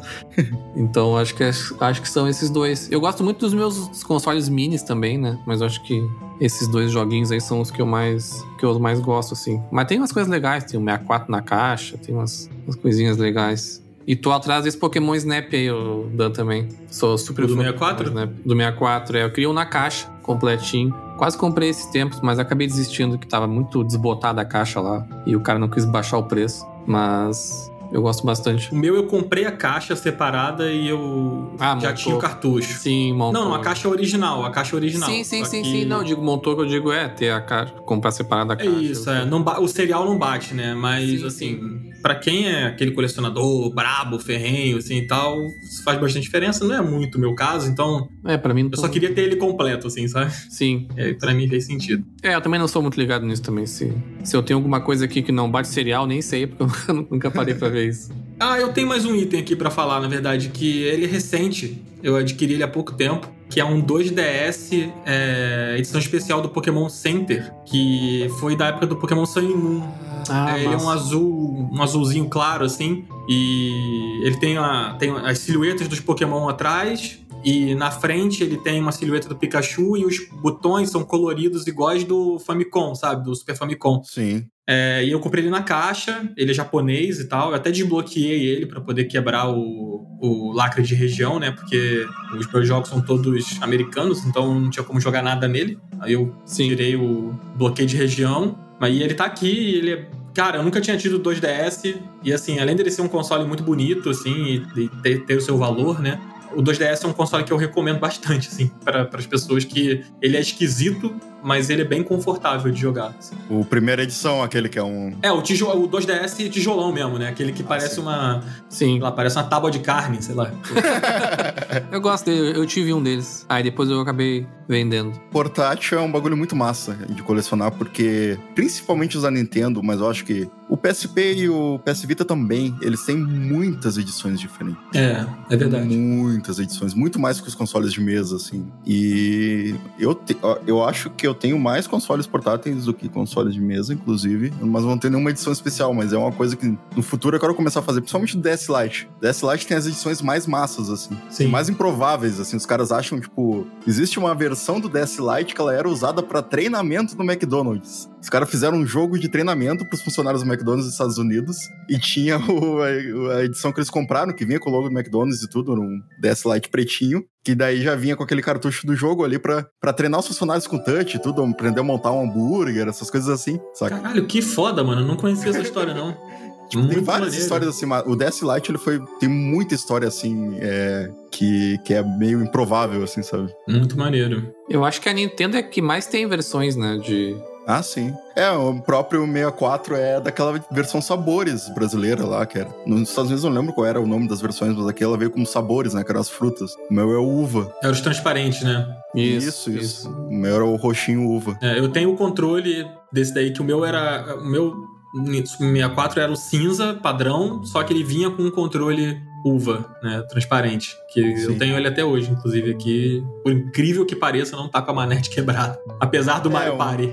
Então acho que é- acho que são esses dois. Eu gosto muito dos meus consoles minis também, né? Mas acho que esses dois joguinhos aí são os que eu mais que eu mais gosto assim. Mas tem umas coisas legais, tem o 64 na caixa, tem umas, umas coisinhas legais. E tô atrás desse Pokémon Snap aí, o Dan também. Sou super Do fã 64? Pokémon Snap. Do 64, é. Eu queria um na caixa, completinho. Quase comprei esses tempos, mas acabei desistindo que tava muito desbotada a caixa lá. E o cara não quis baixar o preço. Mas eu gosto bastante. O meu eu comprei a caixa separada e eu Ah, já montou. tinha o cartucho. Sim, montou. Não, a caixa original, a caixa original. Sim, sim, sim, que- sim. Não, eu digo montou que eu digo é ter a caixa, comprar separada a É caixa. isso, é. Não o cereal não bate, né? Mas, Sim, assim, pra quem é aquele colecionador brabo, ferrenho, assim e tal, isso faz bastante diferença. Não é muito o meu caso, então É, pra mim não eu tô- só queria ter ele completo, assim, sabe? Sim. Aí, pra mim fez sentido. É, eu também não sou muito ligado nisso também. Se, se eu tenho alguma coisa aqui que não bate cereal, nem sei, porque eu [LAUGHS] nunca parei pra ver isso. Ah, eu tenho mais um item aqui pra falar, na verdade, que ele é recente. Eu adquiri ele há pouco tempo. Que é um 2DS é, edição especial do Pokémon Center, que foi da época do Pokémon Sun e Moon. Ah, É, ele é um azul, um azulzinho claro, assim. E ele tem, a, tem as silhuetas dos Pokémon atrás. E na frente ele tem uma silhueta do Pikachu e os botões são coloridos iguais do Famicom, sabe? Do Super Famicom. Sim. É, e eu comprei ele na caixa, ele é japonês e tal. Eu até desbloqueei ele pra poder quebrar o, o lacre de região, né? Porque os meus jogos são todos americanos, então não tinha como jogar nada nele. Aí eu Sim. tirei o bloqueio de região. Mas e ele tá aqui, e ele é. Cara, eu nunca tinha tido 2DS. E assim, além dele ser um console muito bonito, assim, e, e ter, ter o seu valor, né? O 2DS é um console que eu recomendo bastante, assim, para as pessoas que ele é esquisito, mas ele é bem confortável de jogar. assim. O primeira edição, aquele que é um. É, o, tijo, o 2DS tijolão mesmo, né? Aquele que parece sim. uma. Sim. Sei lá, parece uma tábua de carne, sei lá. [LAUGHS] Eu gosto dele, eu tive um deles. Aí depois eu acabei vendendo. Portátil é um bagulho muito massa de colecionar, porque principalmente os da Nintendo, mas eu acho que o PSP e o PS Vita também, eles têm muitas edições diferentes. É, é verdade. Muitas edições, muito mais que os consoles de mesa, assim. E eu, te- eu acho que eu tenho mais consoles portáteis do que consoles de mesa, inclusive, mas não tenho nenhuma edição especial, mas é uma coisa que no futuro eu quero começar a fazer, principalmente o DS Lite. O DS Lite tem as edições mais massas, assim. Sim. Mais improváveis, assim. Os caras acham, tipo, existe uma versão do DS Lite que ela era usada pra treinamento no McDonald's. Os caras fizeram um jogo de treinamento pros funcionários do McDonald's dos Estados Unidos e tinha o- a, a edição que eles compraram, que vinha com o logo do McDonald's e tudo, num DS Lite pretinho, que daí já vinha com aquele cartucho do jogo ali pra, pra treinar os funcionários com touch e tudo, aprender a montar um hambúrguer, essas coisas assim, saca? Caralho, que foda, mano. Eu não conhecia essa história, não. [LAUGHS] Tipo, tem várias histórias assim, mas o DS Lite, ele foi. Tem muita história assim, é, que, que é meio improvável, assim, sabe? Muito maneiro. Eu acho que a Nintendo é que mais tem versões, né? De. Ah, sim. É, o próprio 64 é daquela versão sabores brasileira lá, que era. Nos Estados Unidos eu não lembro qual era o nome das versões, mas aqui ela veio como sabores, né? Que eram as frutas. O meu é uva. Era os transparentes, né? Isso, isso. O meu era o roxinho uva. É, eu tenho o controle desse daí, que o meu era. O meu 64 era o cinza padrão, só que ele vinha com um controle uva, né, transparente, que Sim. eu tenho ele até hoje, inclusive aqui, por incrível que pareça, não tá com a manete [LAUGHS] quebrada, apesar do é, Mario Party.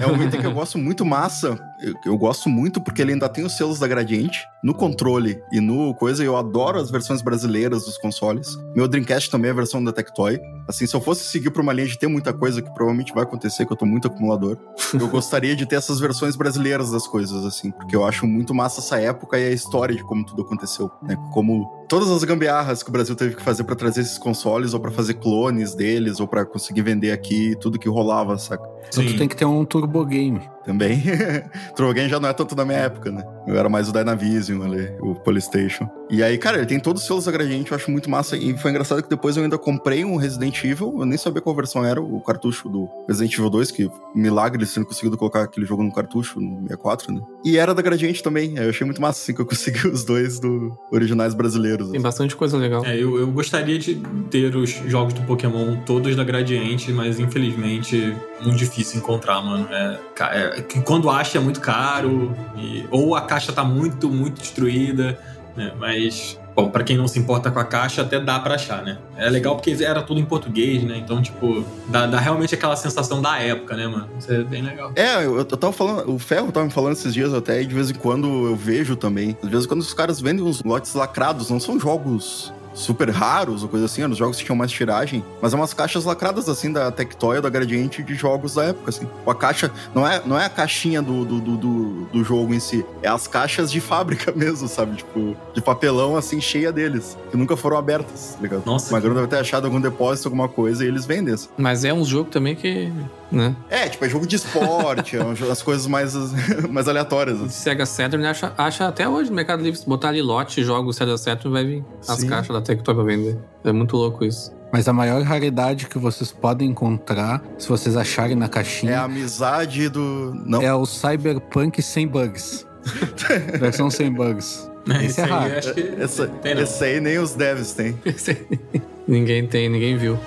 É um item que eu gosto muito massa. Eu, eu, gosto muito porque ele ainda tem os selos da Gradiente no controle e no coisa. Eu adoro as versões brasileiras dos consoles. Meu Dreamcast também é a versão da Tectoy. Assim, se eu fosse seguir por uma linha de ter muita coisa, que provavelmente vai acontecer, que eu tô muito acumulador, eu [LAUGHS] gostaria de ter essas versões brasileiras das coisas, assim, porque eu acho muito massa essa época e a história de como tudo aconteceu, né? Como todas as gambiarras que o Brasil teve que fazer para trazer esses consoles, ou para fazer clones deles, ou para conseguir vender aqui, tudo que rolava, saca? Então tu tem que ter um Turbo Game. Também. [LAUGHS] Game já não é tanto da minha época, né? Eu era mais o Dynavision ali, o Polystation. E aí, cara, ele tem todos os selos da Gradiente, eu acho muito massa. E foi engraçado que depois eu ainda comprei um Resident Evil, eu nem sabia qual versão era, o cartucho do Resident Evil 2, que milagre eles tendo conseguido colocar aquele jogo no cartucho, no 64, né? E era da Gradiente também. Eu achei muito massa, assim, que eu consegui os dois do originais brasileiros. Tem assim. bastante coisa legal. É, eu, eu gostaria de ter os jogos do Pokémon todos da Gradiente, mas infelizmente muito difícil encontrar, mano. É, é, quando acha é muito caro, e, ou a caixa tá muito, muito destruída, né? Mas, bom, pra quem não se importa com a caixa, até dá pra achar, né? É legal porque era tudo em português, né? Então, tipo, dá, dá realmente aquela sensação da época, né, mano? Isso é bem legal. É, eu, eu tava falando, o Ferro tava me falando esses dias até, e de vez em quando eu vejo também. Às vezes quando os caras vendem uns lotes lacrados, não são jogos super raros ou coisa assim, eram os jogos que tinham mais tiragem, mas é umas caixas lacradas assim da Tectoy ou da Gradiente de jogos da época, assim. A caixa não é, não é a caixinha do, do, do, do, jogo em si, é as caixas de [LAUGHS] fábrica mesmo, sabe? Tipo, de papelão assim, cheia deles, que nunca foram abertas, tá ligado? Nossa. Mas que... deve ter achado algum depósito, alguma coisa, e eles vendem. Assim. Mas é um jogo também que né? É, tipo, é jogo de esporte, é as coisas mais, [LAUGHS] mais aleatórias. Assim. Sega Saturn acha, acha até hoje no Mercado Livre, se botar ali lote, jogos Sega Saturn, vai vir as Sim. caixas da Tectoy pra vender. É muito louco isso. Mas a maior raridade que vocês podem encontrar, se vocês acharem na caixinha. É a amizade do. Não. É o Cyberpunk sem bugs. [LAUGHS] Versão sem bugs. Esse, esse é raro. Acho que essa, tem, esse aí nem os devs têm. [LAUGHS] ninguém tem, ninguém viu.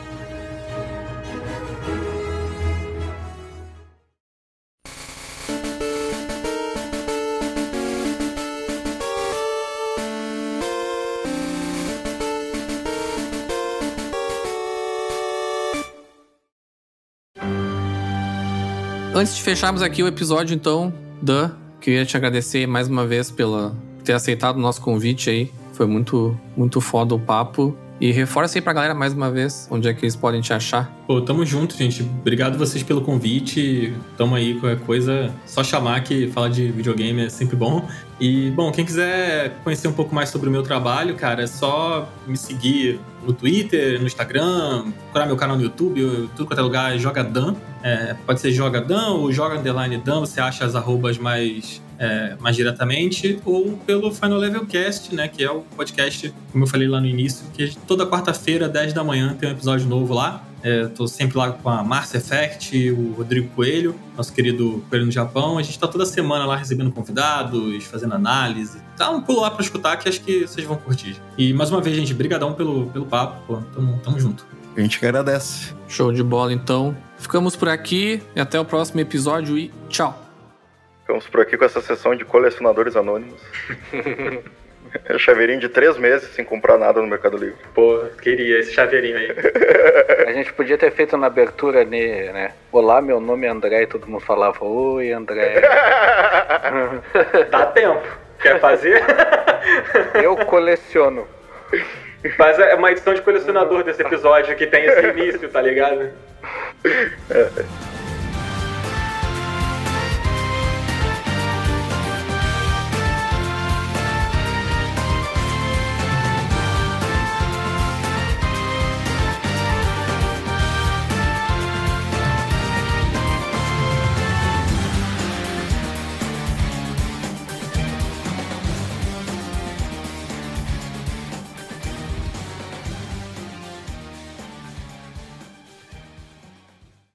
Antes de fecharmos aqui o episódio, então, Dan, queria te agradecer mais uma vez pela ter aceitado o nosso convite aí. Foi muito, muito foda o papo. E reforça aí pra galera mais uma vez onde é que eles podem te achar. Pô, tamo junto, gente. Obrigado vocês pelo convite. Tamo aí, qualquer coisa, só chamar que fala de videogame é sempre bom. E, bom, quem quiser conhecer um pouco mais sobre o meu trabalho, cara, é só me seguir no Twitter, no Instagram, procurar meu canal no YouTube, tudo quanto é lugar, Joga Dan. É, pode ser Joga Dan ou Joga Underline Dan, você acha as arrobas mais, é, mais diretamente, ou pelo Final Level Cast, né, que é o podcast, como eu falei lá no início, que toda quarta-feira, 10 da manhã, tem um episódio novo lá. É, tô sempre lá com a Márcia Effect, o Rodrigo Coelho, nosso querido Coelho no Japão. A gente tá toda semana lá recebendo convidados, fazendo análise. Dá um pulo lá pra escutar que acho que vocês vão curtir. E mais uma vez, gente, brigadão pelo, pelo papo. Pô, tamo, tamo junto. A gente que agradece. Show de bola, então. Ficamos por aqui e até o próximo episódio e tchau. Ficamos por aqui com essa sessão de colecionadores anônimos. [LAUGHS] É chaveirinho de três meses sem comprar nada no Mercado Livre. Pô, queria esse chaveirinho aí. [LAUGHS] A gente podia ter feito na abertura, né? Olá, meu nome é André e todo mundo falava, oi, André. [LAUGHS] Dá tempo. Quer fazer? [LAUGHS] Eu coleciono. Faz uma edição de colecionador desse episódio que tem esse início, tá ligado? É.